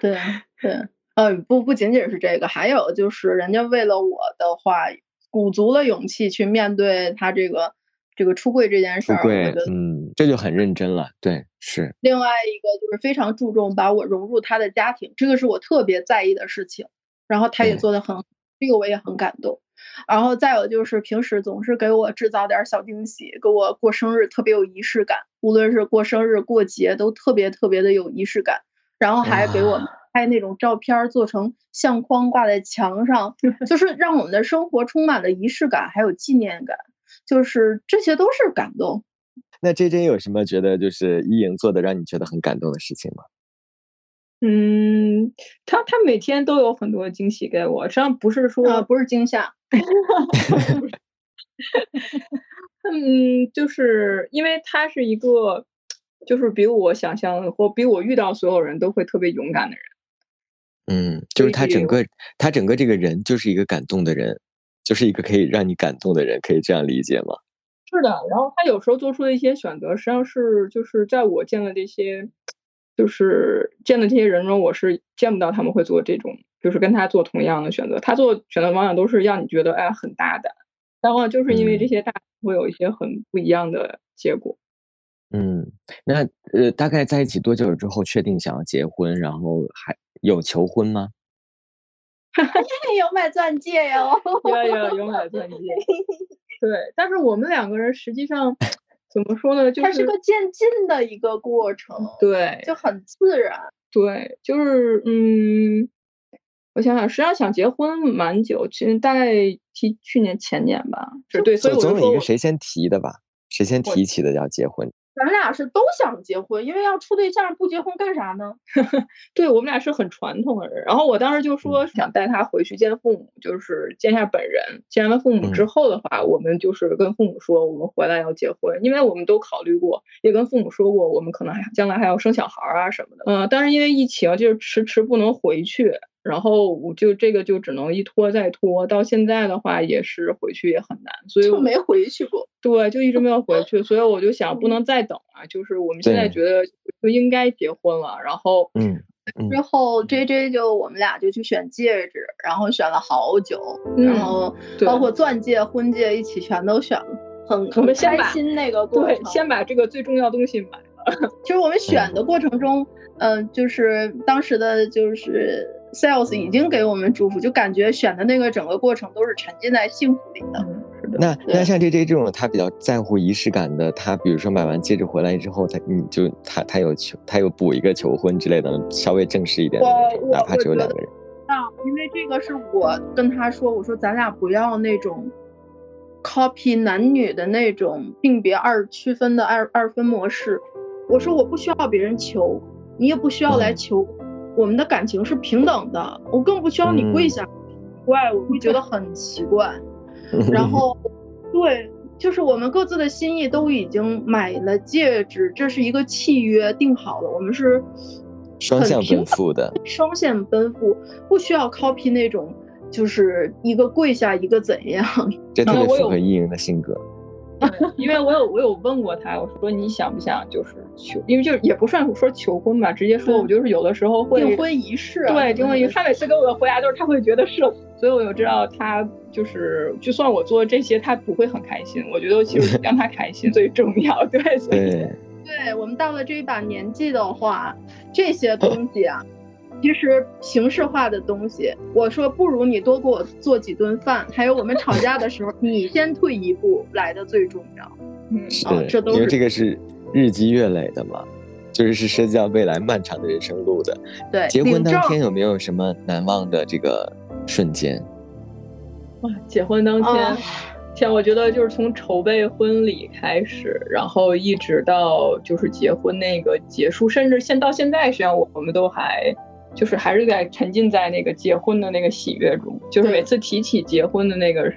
对 *laughs* 对，嗯，不不仅仅是这个，还有就是人家为了我的话，鼓足了勇气去面对他这个。这个出柜这件事儿，嗯，这就很认真了。对，是。另外一个就是非常注重把我融入他的家庭，这个是我特别在意的事情。然后他也做的很，这个我也很感动。然后再有就是平时总是给我制造点小惊喜，给我过生日特别有仪式感，无论是过生日过节都特别特别的有仪式感。然后还给我们拍那种照片，做成相框挂在墙上，就是让我们的生活充满了仪式感，还有纪念感。就是这些都是感动。那 J J 有什么觉得就是一莹做的让你觉得很感动的事情吗？嗯，他他每天都有很多惊喜给我，实际上不是说不是惊吓。*laughs* 嗯，就是因为他是一个，就是比我想象或比我遇到所有人都会特别勇敢的人。嗯，就是他整个他整个这个人就是一个感动的人。就是一个可以让你感动的人，可以这样理解吗？是的，然后他有时候做出的一些选择，实际上是就是在我见的这些，就是见的这些人中，我是见不到他们会做这种就是跟他做同样的选择。他做选择往往都是让你觉得哎很大胆，但往往就是因为这些大会有一些很不一样的结果。嗯，那呃，大概在一起多久之后确定想要结婚，然后还有求婚吗？*laughs* 有买钻戒哟，有有有 *laughs* 买钻戒。*laughs* 对，但是我们两个人实际上怎么说呢？就是它是个渐进的一个过程，对，就很自然。对，就是嗯，我想想，实际上想结婚蛮久，其实大概提去年前年吧，是对，所以总有一个谁先提的吧，谁先提起的要结婚。咱俩是都想结婚，因为要处对象，不结婚干啥呢？*laughs* 对我们俩是很传统的人。然后我当时就说想带他回去见父母，就是见一下本人。见完父母之后的话，我们就是跟父母说我们回来要结婚，因为我们都考虑过，也跟父母说过，我们可能还将来还要生小孩啊什么的。嗯，但是因为疫情，就是迟迟不能回去。然后我就这个就只能一拖再拖，到现在的话也是回去也很难，所以就没回去过。对，就一直没有回去，所以我就想不能再等了，就是我们现在觉得就应该结婚了。然后，嗯，之后 J J 就我们俩就去选戒指，然后选了好久，然后包括钻戒、婚戒一起全都选了，很很开心那个过程。对，先把这个最重要东西买了。其 *laughs* 实我们选的过程中，嗯，就是当时的就是。Sales 已经给我们祝福，就感觉选的那个整个过程都是沉浸在幸福里的。那那像 J J 这种他比较在乎仪式感的，他比如说买完戒指回来之后，他你就他他有求，他有补一个求婚之类的，稍微正式一点的那种，哪怕只有两个人。啊，因为这个是我跟他说，我说咱俩不要那种 copy 男女的那种性别二区分的二二分模式。我说我不需要别人求，你也不需要来求。我们的感情是平等的，我更不需要你跪下，怪我会觉得很奇怪。*laughs* 然后，对，就是我们各自的心意都已经买了戒指，这是一个契约定好了，我们是双向奔赴的，双向奔赴，不需要 copy 那种，就是一个跪下一个怎样，这特别符合伊莹的性格。因为我有我有问过他，我说你想不想就是求，因为就也不算说求婚吧，直接说，我就是有的时候会订婚仪式，对订婚仪式，他每次给我的回答都是他会觉得是，所以我就知道他就是就算我做这些，他不会很开心。我觉得其实 *laughs* 让他开心最重要，对对对，我们到了这一把年纪的话，这些东西啊。其实形式化的东西，我说不如你多给我做几顿饭，还有我们吵架的时候，你先退一步来的最重要。嗯，是，因为这个是日积月累的嘛，就是是涉及到未来漫长的人生路的。对，结婚当天有没有什么难忘的这个瞬间？哇，结婚当天，天，我觉得就是从筹备婚礼开始，然后一直到就是结婚那个结束，甚至现到现在，实际上我我们都还。就是还是在沉浸在那个结婚的那个喜悦中，就是每次提起结婚的那个，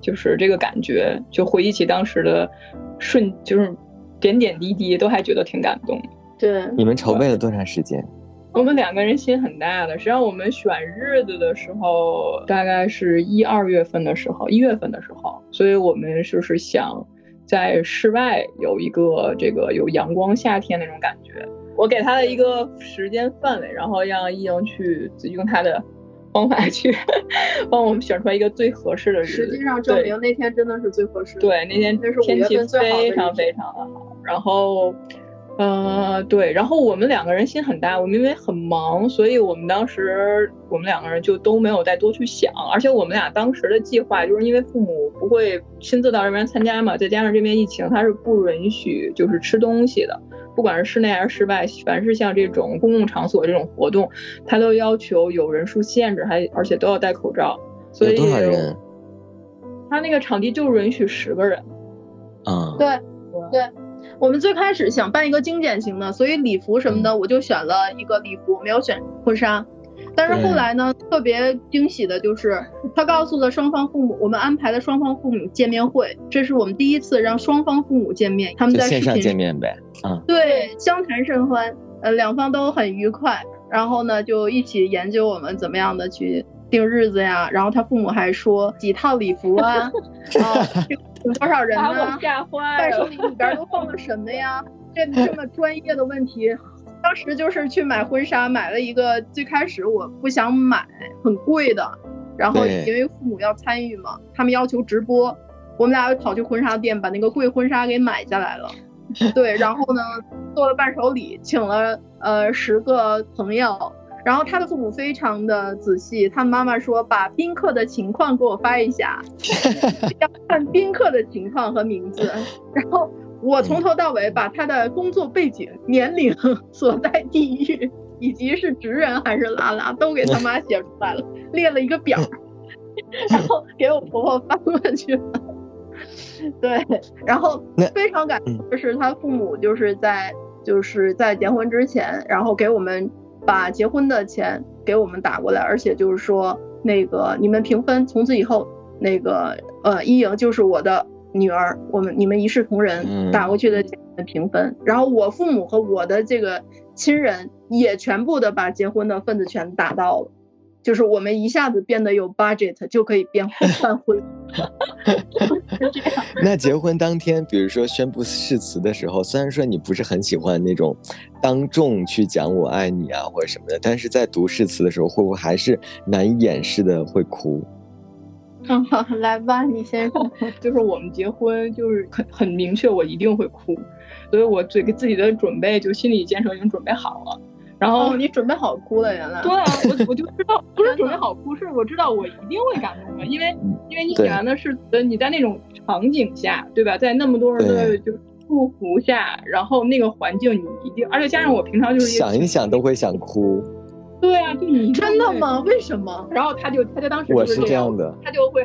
就是这个感觉，就回忆起当时的瞬，就是点点滴滴，都还觉得挺感动。对，你们筹备了多长时间？我们两个人心很大的。实际上，我们选日子的时候，大概是一二月份的时候，一月份的时候，所以我们就是想在室外有一个这个有阳光夏天那种感觉。我给他的一个时间范围，然后让易莹去用他的方法去 *laughs* 帮我们选出来一个最合适的日子。实际上证明那天真的是最合适。对，那天天气非常非常的好。然后，呃，对，然后我们两个人心很大，我们因为很忙，所以我们当时我们两个人就都没有再多去想。而且我们俩当时的计划，就是因为父母不会亲自到这边参加嘛，再加上这边疫情，他是不允许就是吃东西的。不管是室内还是室外，凡是像这种公共场所这种活动，它都要求有人数限制，还而且都要戴口罩。所以多少人？他那个场地就允许十个人。啊，对对，我们最开始想办一个精简型的，所以礼服什么的我就选了一个礼服，没有选婚纱。但是后来呢，特别惊喜的就是，他告诉了双方父母，我们安排了双方父母见面会，这是我们第一次让双方父母见面，他们在线上见面呗，啊，对，相谈甚欢，呃，两方都很愉快，然后呢，就一起研究我们怎么样的去定日子呀，然后他父母还说几套礼服啊，啊，*laughs* 有多少人呢？伴手礼里边都放了什么呀？这这么专业的问题。当当时就是去买婚纱，买了一个最开始我不想买，很贵的。然后因为父母要参与嘛，他们要求直播，我们俩又跑去婚纱店把那个贵婚纱给买下来了。*laughs* 对，然后呢，做了伴手礼，请了呃十个朋友。然后他的父母非常的仔细，他妈妈说把宾客的情况给我发一下，*laughs* 要看宾客的情况和名字。然后我从头到尾把他的工作背景、年龄、*laughs* 所在地域。以及是直人还是拉拉，都给他妈写出来了，列了一个表，*laughs* 然后给我婆婆发过去了。对，然后非常感动就是，他父母就是在就是在结婚之前，然后给我们把结婚的钱给我们打过来，而且就是说那个你们平分，从此以后那个呃一莹就是我的女儿，我们你们一视同仁，打过去的钱平分。然后我父母和我的这个。亲人也全部的把结婚的份子钱打到了，就是我们一下子变得有 budget 就可以变办 *laughs* 婚。*laughs* 那结婚当天，比如说宣布誓词的时候，虽然说你不是很喜欢那种当众去讲我爱你啊或者什么的，但是在读誓词的时候，会不会还是难以掩饰的会哭？嗯，好，来吧，你先 *laughs* 说。就是我们结婚，就是很很明确，我一定会哭。所以我嘴给自己的准备，就心理建设已经准备好了。然后你准备好哭了，原来。对啊，我我就知道，*laughs* 不是准备好哭，是我知道我一定会感动的，因为因为你演完的是你在那种场景下，对吧？在那么多人的就祝福下，然后那个环境你一定，而且加上我平常就是想一想都会想哭。对啊，就你真的吗？为什么？然后他就他就当时我是这样的，他就会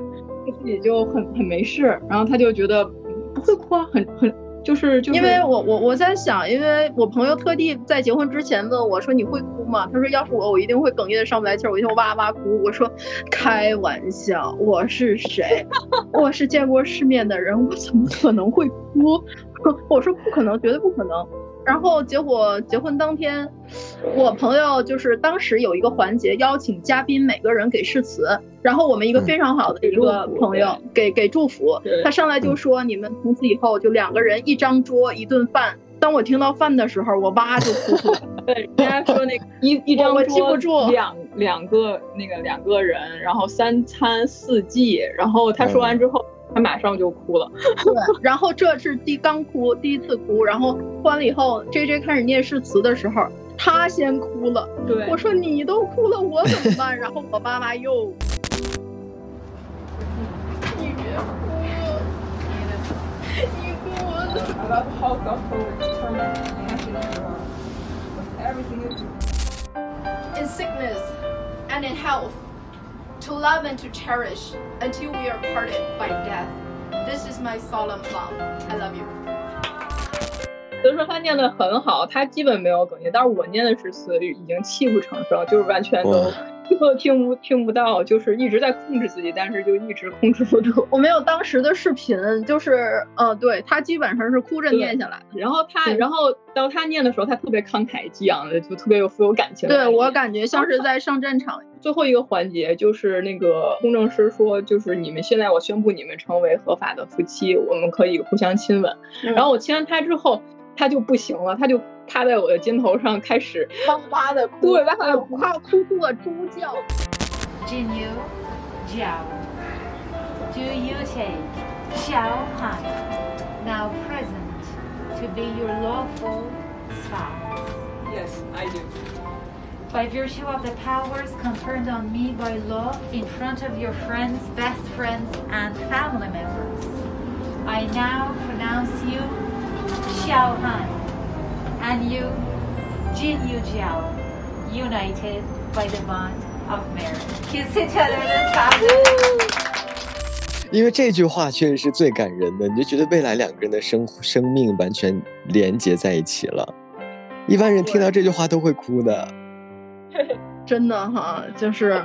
自己就很很没事，然后他就觉得不会哭啊，很很。就是因为我我我在想，因为我朋友特地在结婚之前问我说你会哭吗？他说要是我，我一定会哽咽的上不来气儿，我就哇哇哭。我说开玩笑，我是谁？*laughs* 我是见过世面的人，我怎么可能会哭？*laughs* 我说不可能，绝对不可能。然后结果结婚当天，我朋友就是当时有一个环节，邀请嘉宾每个人给誓词，然后我们一个非常好的一个朋友给给祝福，他上来就说你们从此以后就两个人一张桌一顿饭。当我听到饭的时候，我哇就哭了。对，人家说那个 *laughs* 一一张桌，我记不住两两个那个两个人，然后三餐四季，然后他说完之后。他马上就哭了，*laughs* 对，然后这是第刚哭，第一次哭，然后哭完了以后，J J 开始念誓词的时候，他先哭了，对，我说你都哭了，我怎么办？然后我爸爸又，你别哭，你哭，In sickness and in health. To love and to cherish until we are parted by death. This is my solemn vow. I love you. 所以说他念的很好，他基本没有哽咽，但是我念的是词已经泣不成声，就是完全都。都听不听不到，就是一直在控制自己，但是就一直控制不住。*laughs* 我没有当时的视频，就是，呃，对他基本上是哭着念下来的。然后他，然后当他念的时候，他特别慷慨激昂的，就特别有富有感情。对我感觉像是在上战场。最后一个环节就是那个公证师说，就是你们现在我宣布你们成为合法的夫妻，我们可以互相亲吻。然后我亲完他之后。他就不行了，他就趴在我的肩头上开始 *laughs* 哇哇的哭，对，哇哇的哭，哭出了猪叫。Jin Yu Jiao, do you take Xiao Han, now present, to be your lawful spouse? Yes, I do. By virtue of the powers conferred on me by law in front of your friends, best friends, and family members, I now pronounce you Xiao Han and you, Jin Yu Jiao, united by the bond of marriage. Kiss each other this time. 因为这句话确实是最感人的，你就觉得未来两个人的生生命完全连接在一起了。一般人听到这句话都会哭的。 *laughs* *laughs* 真的哈，就是。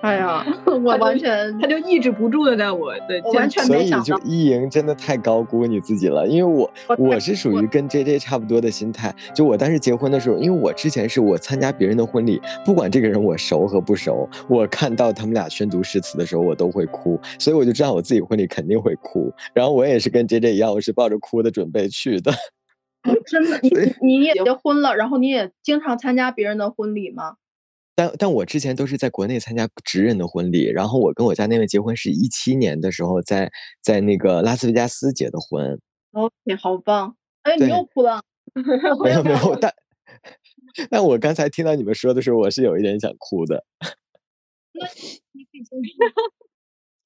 哎呀，我完全，他就抑制不住的在我的，我完全没想到。所以就一莹真的太高估你自己了，因为我我是属于跟 J J 差不多的心态。就我当时结婚的时候，因为我之前是我参加别人的婚礼，不管这个人我熟和不熟，我看到他们俩宣读誓词的时候，我都会哭，所以我就知道我自己婚礼肯定会哭。然后我也是跟 J J 一样，我是抱着哭的准备去的。真的，你你你也结婚了，然后你也经常参加别人的婚礼吗？但但我之前都是在国内参加直人的婚礼，然后我跟我家那位结婚是一七年的时候在在那个拉斯维加斯结的婚。OK，好棒！哎，你又哭了。*laughs* 没有没有，但 *laughs* 但我刚才听到你们说的时候，我是有一点想哭的。那你可以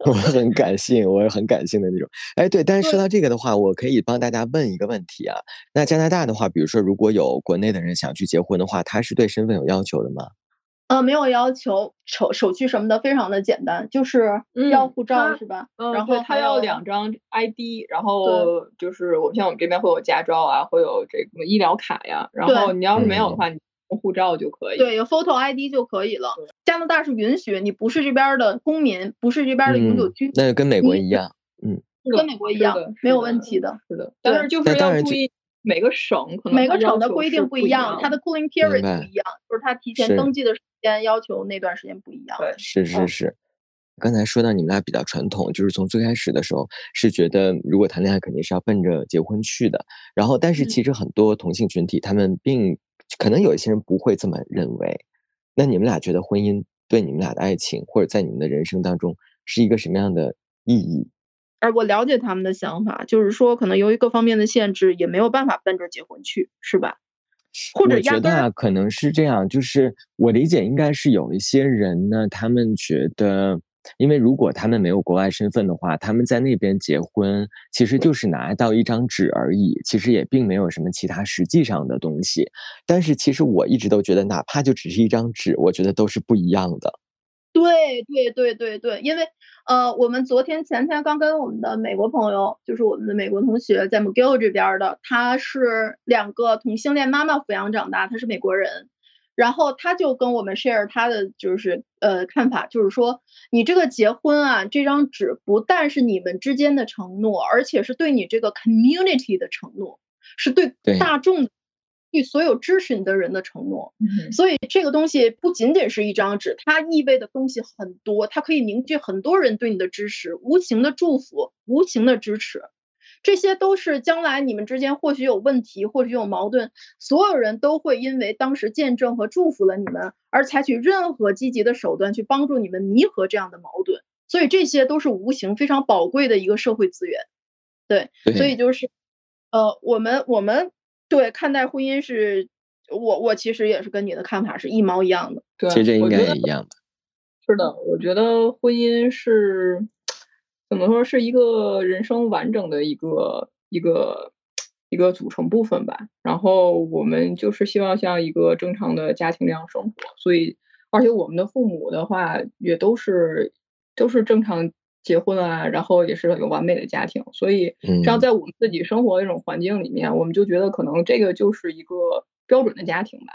我很感性，我很感性的那种。哎，对，但是说到这个的话，我可以帮大家问一个问题啊。那加拿大的话，比如说如果有国内的人想去结婚的话，他是对身份有要求的吗？呃，没有要求，手手续什么的非常的简单，就是要嗯护照他是吧？嗯，然后他要两张 ID，然后就是我像我们这边会有驾照啊，会有这个医疗卡呀，然后你要是没有的嗯话，你用护照就可以。对，有 photo ID 就可以了。加拿大是允许你不是这边的公民，不是这边的永久嗯居民，那就跟美国一样。嗯跟美国一样，没有问题的。是的，但是就是要注意每个省可能每个省的规定不一样，它的 cooling period 白不一样，就是它提前登记的时间要求那段时间不一样。对是是嗯是。刚才说到你们俩比较传统，就是从最开始的时候是觉得如果谈恋爱肯定是要奔着结婚去的，然后但是嗯其实很多同性群体他们并可能有一些人不会这么认为。那你们俩觉得婚姻对你们俩的爱情或者在你们的人生当中是一个什么样的意义？而我了解他们的想法，就是说可能由于各方面的限制，也没有办法奔着结婚去，是吧？或者觉得啊，可能是这样，就是我理解应该是有一些人呢，他们觉得，因为如果他们没有国外身份的话，他们在那边结婚，其实就是拿到一张纸而已，其实也并没有什么其他实际上的东西。但是其实我一直都觉得，哪怕就只是一张纸，我觉得都是不一样的。对对对对对，因为呃，我们昨天前天刚跟我们的美国朋友，就是我们的美国同学，在 McGill 这边的，他是两个同性恋妈妈抚养长大，他是美国人，然后他就跟我们 share 他的就是呃看法，就是说你这个结婚啊，这张纸不但是你们之间的承诺，而且是对你这个 community 的承诺，是对对大众、对所有支持你的人的承诺。嗯所以这个东西不仅仅是一张纸，它意味的东西很多，它可以凝聚很多人对你的支持，无情的祝福，无情的支持，这些都是将来你们之间或许有问题，或许有矛盾，所有人都会因为当时见证和祝福了你们，而采取任何积极的手段去帮助你们弥合这样的矛盾。所以这些都是无形非常宝贵的一个社会资源。对，对，所以就是，呃，我们我们对看待婚姻是，我我其实也是跟你的看法是一毛一样的。对，其实这应该也一样的。是的，我觉得婚姻是怎么说，是一个人生完整的一个一个一个组成部分吧。然后我们就是希望像一个正常的家庭那样生活，所以而且我们的父母的话也都是都是正常结婚啊，然后也是有完美的家庭，所以嗯这样在我们自己生活的这种环境里面，我们就觉得可能这个就是一个标准的家庭吧。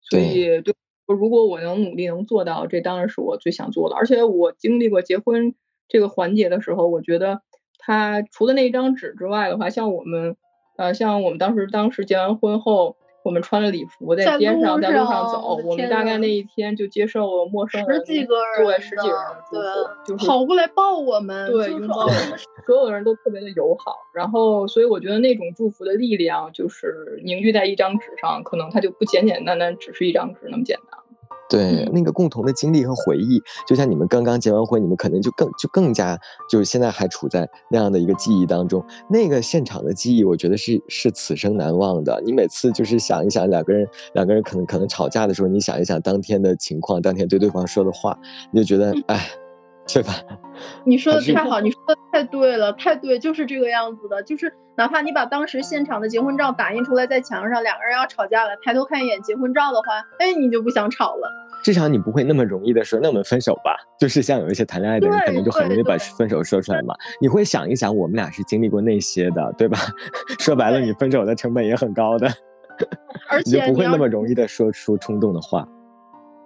所以对，如果我能努力能做到，这当然是我最想做的。而且我经历过结婚这个环节的时候，我觉得他除了那一张纸之外的话，像我们呃，像我们当时当时结完婚后，我们穿了礼服在街上在路上上走，我我们大概那一天就接受了陌生人十几个人对十几个人的的祝福，就是跑过来抱我们，对，拥抱我们，所有人都特别的友好。然后，所以我觉得那种祝福的力量，就是凝聚在一张纸上，可能它就不简简单单只是一张纸那么简单。对，嗯那个共同的经历和回忆，就像你们刚刚结完婚，你们可能就更就更加就是现在还处在那样的一个记忆当中。那个现场的记忆，我觉得是是此生难忘的。你每次就是想一想两个人两个人可能可能吵架的时候，你想一想当天的情况，当天对对方说的话，你就觉得哎，对吧？你说的太好，你说的太对了，太对，就是这个样子的。就是哪怕你把当时现场的结婚照打印出来在墙上，两个人要吵架了，抬头看一眼结婚照的话，哎，你就不想吵了。至少你不会那么容易的说，那我们分手吧。就是像有一些谈恋爱的人，可能就很容易把分手说出来嘛。你会想一想，我们俩是经历过那些的，对吧？*laughs* 说白了，你分手的成本也很高的。而你就不会那么容易的说出冲动的话。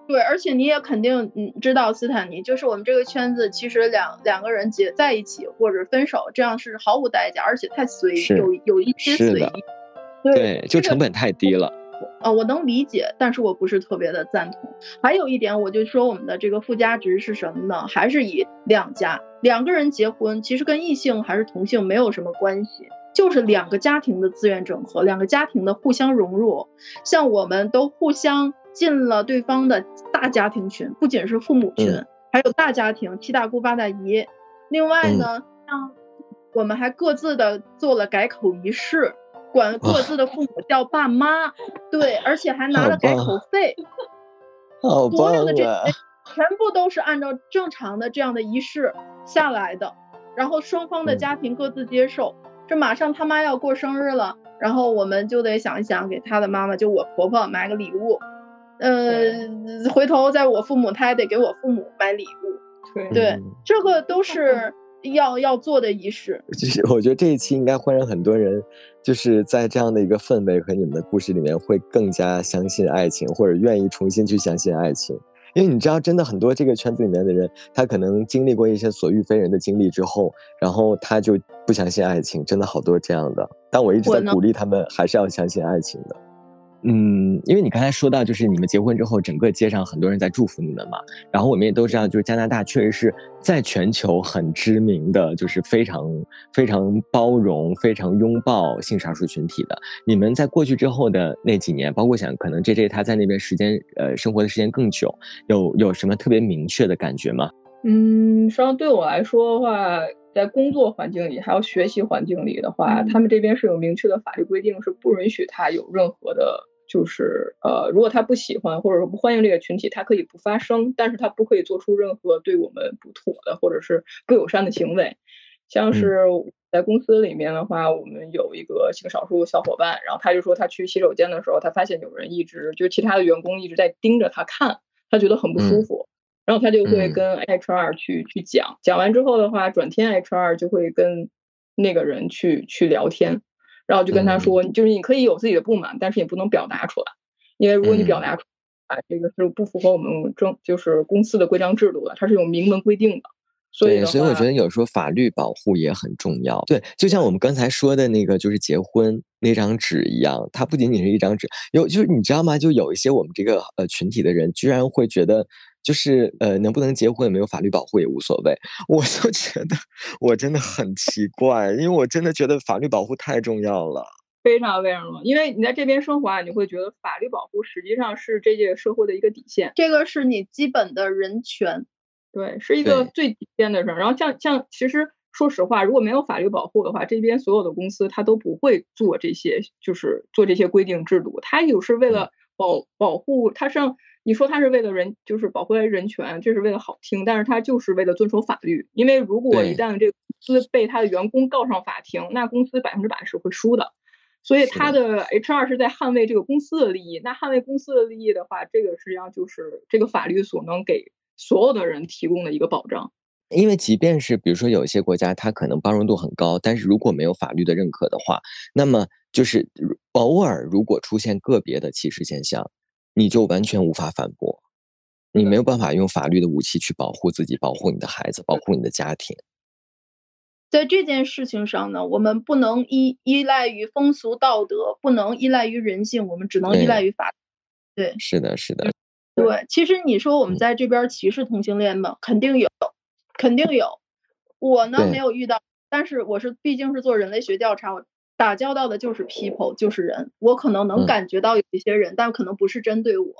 对，而且你也肯定嗯知道斯坦尼，就是我们这个圈子，其实两两个人结在一起或者分手，这样是毫无代价，而且太随意有有一些随意。对，就成本太低了。呃，我能理解，但是我不是特别的赞同。还有一点，我就说我们的这个附加值是什么呢？还是以两家两个人结婚，其实跟异性还是同性没有什么关系。就是两个家庭的资源整合，两个家庭的互相融入。像我们都互相进了对方的大家庭群，不仅是父母群，嗯还有大家庭，七大姑八大姨。另外呢，像我们还各自的做了改口仪式，管各自的父母叫爸妈，对，而且还拿了改口费。*laughs* 好棒所有的这！全部都是按照正常的这样的仪式下来的，然后双方的嗯家庭各自接受。这马上他妈要过生日了，然后我们就得想一想，给他的妈妈，就我婆婆买个礼物。呃，回头在我父母，他还得给我父母买礼物。对对嗯这个都是要要做的仪式。*laughs* 就是我觉得这一期应该会让很多人，就是在这样的一个氛围和你们的故事里面，会更加相信爱情，或者愿意重新去相信爱情。因为你知道，真的很多这个圈子里面的人，他可能经历过一些所遇非人的经历之后，然后他就不相信爱情，真的好多这样的。但我一直在鼓励他们，还是要相信爱情的。嗯，因为你刚才说到，就是你们结婚之后，整个街上很多人在祝福你们嘛。然后我们也都知道，就是加拿大确实是在全球很知名的，就是非常非常包容、非常拥抱性少数群体的。你们在过去之后的那几年，包括想可能 J J 他在那边时间呃生活的时间更久，有有什么特别明确的感觉吗？嗯，实际上对我来说的话，在工作环境里还有学习环境里的话，嗯他们这边是有明确的法律规定，是不允许他有任何的，就是呃，如果他不喜欢或者说不欢迎这个群体，他可以不发声，但是他不可以做出任何对我们不妥的或者是不友善的行为。像是在公司里面的话，我们有一个性少数小伙伴，然后他就说他去洗手间的时候，他发现有人一直就其他的员工一直在盯着他看，他觉得很不舒服。然后他就会嗯跟 HR 去、去讲，讲完之后的话，转天 HR 就会跟那个人去去聊天，然后就跟他说，就是你可以有自己的不满，但是也不能表达出来，因为如果你表达出来，这个是不符合我们政就是公司的规章制度的，它是有明文规定的。所以对，所以我觉得有时候法律保护也很重要。对，就像我们刚才说的那个，就是结婚那张纸一样，它不仅仅是一张纸，有就是你知道吗？就有一些我们这个呃群体的人，居然会觉得。就是呃，能不能结婚没有法律保护也无所谓，我就觉得我真的很奇怪，因为我真的觉得法律保护太重要了。非常非常重要，因为你在这边生活啊，你会觉得法律保护实际上是这届社会的一个底线。这个是你基本的人权。对，是一个最底线的事儿。然后像像其实说实话，如果没有法律保护的话，这边所有的公司它都不会做这些，就是做这些规定制度。它有是为了保保护，它上你说他是为了人，就是保护人权，这是为了好听，但是他就是为了遵守法律。因为如果一旦这个公司被他的员工告上法庭，那公司百分之百是会输的。所以他的 HR 是在捍卫这个公司的利益。那捍卫公司的利益的话，这个实际上就是这个法律所能给所有的人提供的一个保障。因为即便是比如说有一些国家，它可能包容度很高，但是如果没有法律的认可的话，那么就是偶尔如果出现个别的歧视现象，你就完全无法反驳，你没有办法用法律的武器去保护自己、保护你的孩子、保护你的家庭。在这件事情上呢，我们不能依依赖于风俗道德，不能依赖于人性，我们只能依赖于法。对是的，是的，对，其实你说我们嗯在这边歧视同性恋吗？肯定有，肯定有。我呢没有遇到，但是我是毕竟是做人类学调查，我打交道的就是 people，就是人。我可能能嗯感觉到有一些人，但可能不是针对我。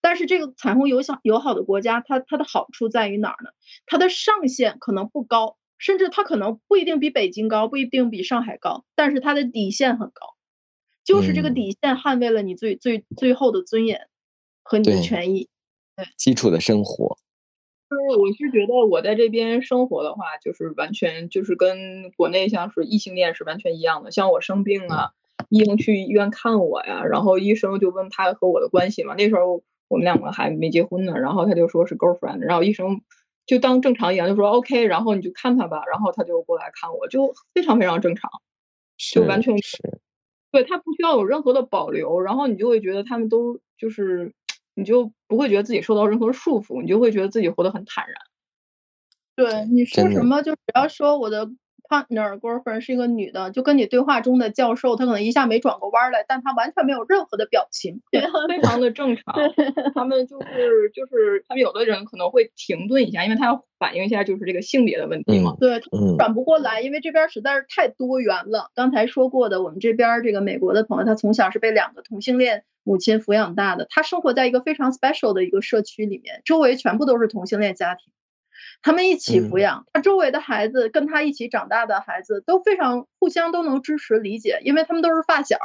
但是这个彩虹友想友好的国家，它它的好处在于哪儿呢？它的上限可能不高，甚至它可能不一定比北京高，不一定比上海高，但是它的底线很高，就是这个嗯底线捍卫了你最最最后的尊严和你的权益。对基础的生活。就是我是觉得我在这边生活的话，就是完全就是跟国内像是异性恋是完全一样的。像我生病啊，医生去医院看我呀，然后医生就问他和我的关系嘛。那时候我们两个还没结婚呢，然后他就说是 girlfriend，然后医生就当正常一样，就说 OK，然后你就看他吧，然后他就过来看我，就非常非常正常。就完全是，对他不需要有任何的保留，然后你就会觉得他们都就是，你就不会觉得自己受到任何束缚，你就会觉得自己活得很坦然。对你说什么，就只要说我的 partner girlfriend 是一个女的，就跟你对话中的教授，他可能一下没转过弯来，但他完全没有任何的表情，对非常的正常。他们就是就是他们有的人可能会停顿一下，因为他要反映一下就是这个性别的问题嘛。对，转不过来，因为这边实在是太多元了。刚才说过的，我们这边这个美国的朋友，他从小是被两个同性恋母亲抚养大的，他生活在一个非常 special 的一个社区里面，周围全部都是同性恋家庭。他们一起抚养他周围的孩子，跟他一起长大的孩子都非常互相都能支持理解，因为他们都是发小，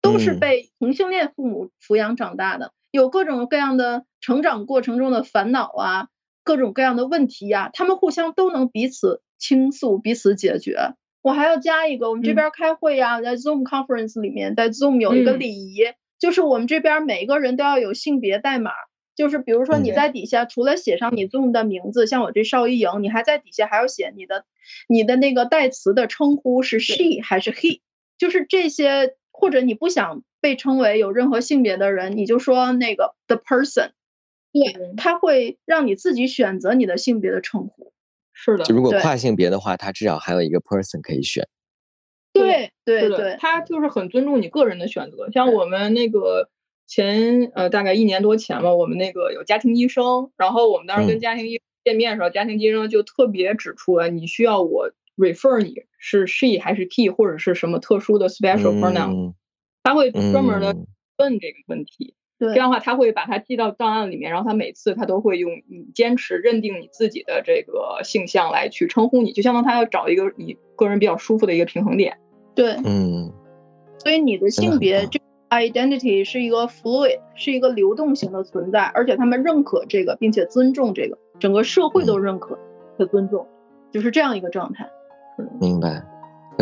都是被同性恋父母抚养长大的，有各种各样的成长过程中的烦恼啊，各种各样的问题呀，他们互相都能彼此倾诉，彼此解决。我还要加一个，我们这边开会呀，在 Zoom conference 里面，在 Zoom 有一个礼仪，就是我们这边每一个人都要有性别代码。就是比如说你在底下除了写上你 Zoom 的名字，像我这邵一莹，你还在底下还要写你的你的那个代词的称呼是 she 还是 he，就是这些，或者你不想被称为有任何性别的人，你就说那个 the person，对，他会让你自己选择你的性别的称呼。是的，就如果跨性别的话，他至少还有一个 person 可以选。对对对，他就是很尊重你个人的选择，像我们那个。前呃大概一年多前吧，我们那个有家庭医生，然后我们当时跟家庭医见面的时候，家庭医生就特别指出了，你需要我 refer 你是 she 还是 he 或者是什么特殊的 special pronoun，他会专门的问这个问题，这样的话他会把它记到档案里面，然后他每次他都会用你坚持认定你自己的这个性向来去称呼你，就相当于他要找一个你个人比较舒服的一个平衡点。对，嗯，所以你的性别就。Identity 是一个 fluid，是一个流动型的存在，而且他们认可这个，并且尊重这个，整个社会都认可和尊重，就是这样一个状态。明白。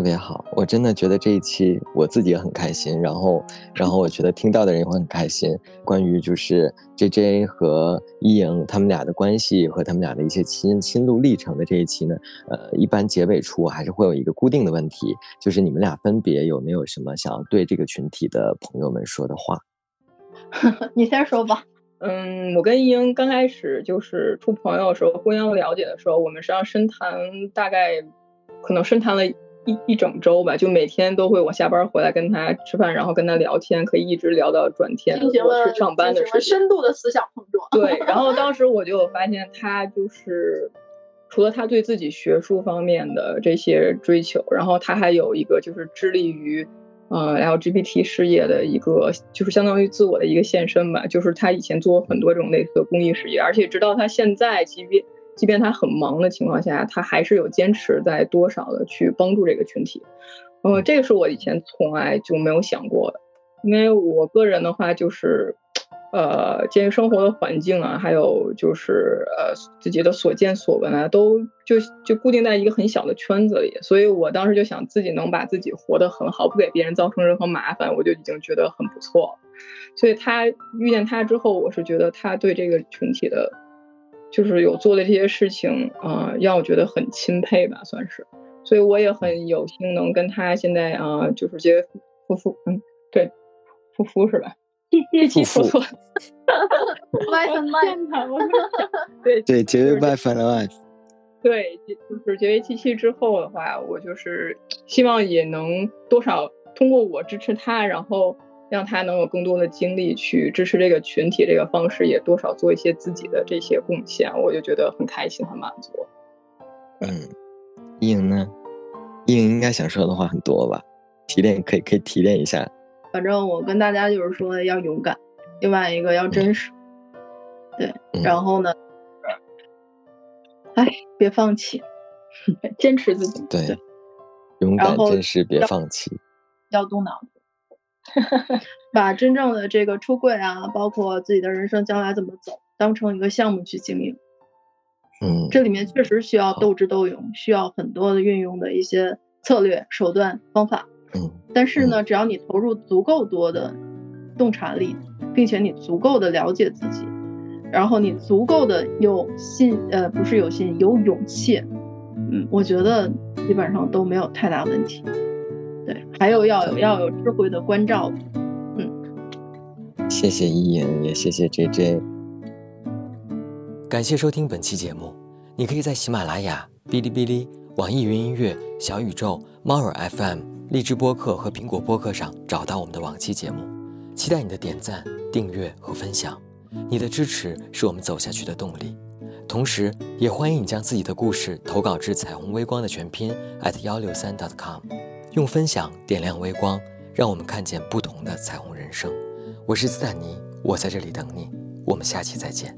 特别好，我真的觉得这一期我自己也很开心，然后，然后我觉得听到的人也会很开心。关于就是 J J 和一莹他们俩的关系和他们俩的一些心心路历程的这一期呢，呃，一般结尾处还是会有一个固定的问题，就是你们俩分别有没有什么想要对这个群体的朋友们说的话？*laughs* 你先说吧。嗯，我跟一莹刚开始就是处朋友的时候，互相了解的时候，我们实际上深谈大概可能深谈了。一一整周吧，就每天都会我下班回来跟他吃饭，然后跟他聊天，可以一直聊到转天。进行了上班的深度的思想碰撞。对，*laughs* 然后当时我就发现他就是除了他对自己学术方面的这些追求，然后他还有一个就是致力于呃 LGBT 事业的一个，就是相当于自我的一个献身吧。就是他以前做过很多这种类似的公益事业，而且直到他现在，即便。即便他很忙的情况下，他还是有坚持在多少的去帮助这个群体。呃，这个是我以前从来就没有想过的，因为我个人的话就是，呃，鉴于生活的环境啊，还有就是呃自己的所见所闻啊，都就就固定在一个很小的圈子里，所以我当时就想自己能把自己活得很好，不给别人造成任何麻烦，我就已经觉得很不错。所以他遇见他之后，我是觉得他对这个群体的。就是有做的这些事情啊，让我觉得很钦佩吧，算是。所以我也很有幸能跟他现在啊，就是结夫妇，嗯，对，夫妇是吧？一起夫妇。*laughs* *laughs* Wife and life。对对，结为 wife and life。对，就是结为妻妻之后的话，我就是希望也能多少通过我支持他，然后。让他能有更多的精力去支持这个群体，这个方式也多少做一些自己的这些贡献，我就觉得很开心、很满足。嗯，一莹呢？一莹应该想说的话很多吧？提炼可以，可以提炼一下。反正我跟大家就是说要勇敢，另外一个要真实。对，然后呢？哎，别放弃，*laughs* 坚持自己。对，勇敢、真实，别放弃。要动脑子。*laughs* 把真正的这个出柜啊，包括自己的人生将来怎么走，当成一个项目去经营。嗯，这里面确实需要斗智斗勇，需要很多的运用的一些策略、手段、方法。嗯，但是呢，只要你投入足够多的洞察力，并且你足够的了解自己，然后你足够的有信，呃，不是有信，有勇气，嗯，我觉得基本上都没有太大问题。对，还有要有要有智慧的关照，嗯。谢谢一言，也谢谢 J J。感谢收听本期节目，你可以在喜马拉雅、哔哩哔哩、网易云音乐、小宇宙、猫耳 FM、荔枝播客和苹果播客上找到我们的往期节目。期待你的点赞、订阅和分享，你的支持是我们走下去的动力。同时，也欢迎你将自己的故事投稿至彩虹微光的全拼 at 幺六三 dot com，用分享点亮微光，让我们看见不同的彩虹人生。我是斯坦尼，我在这里等你，我们下期再见。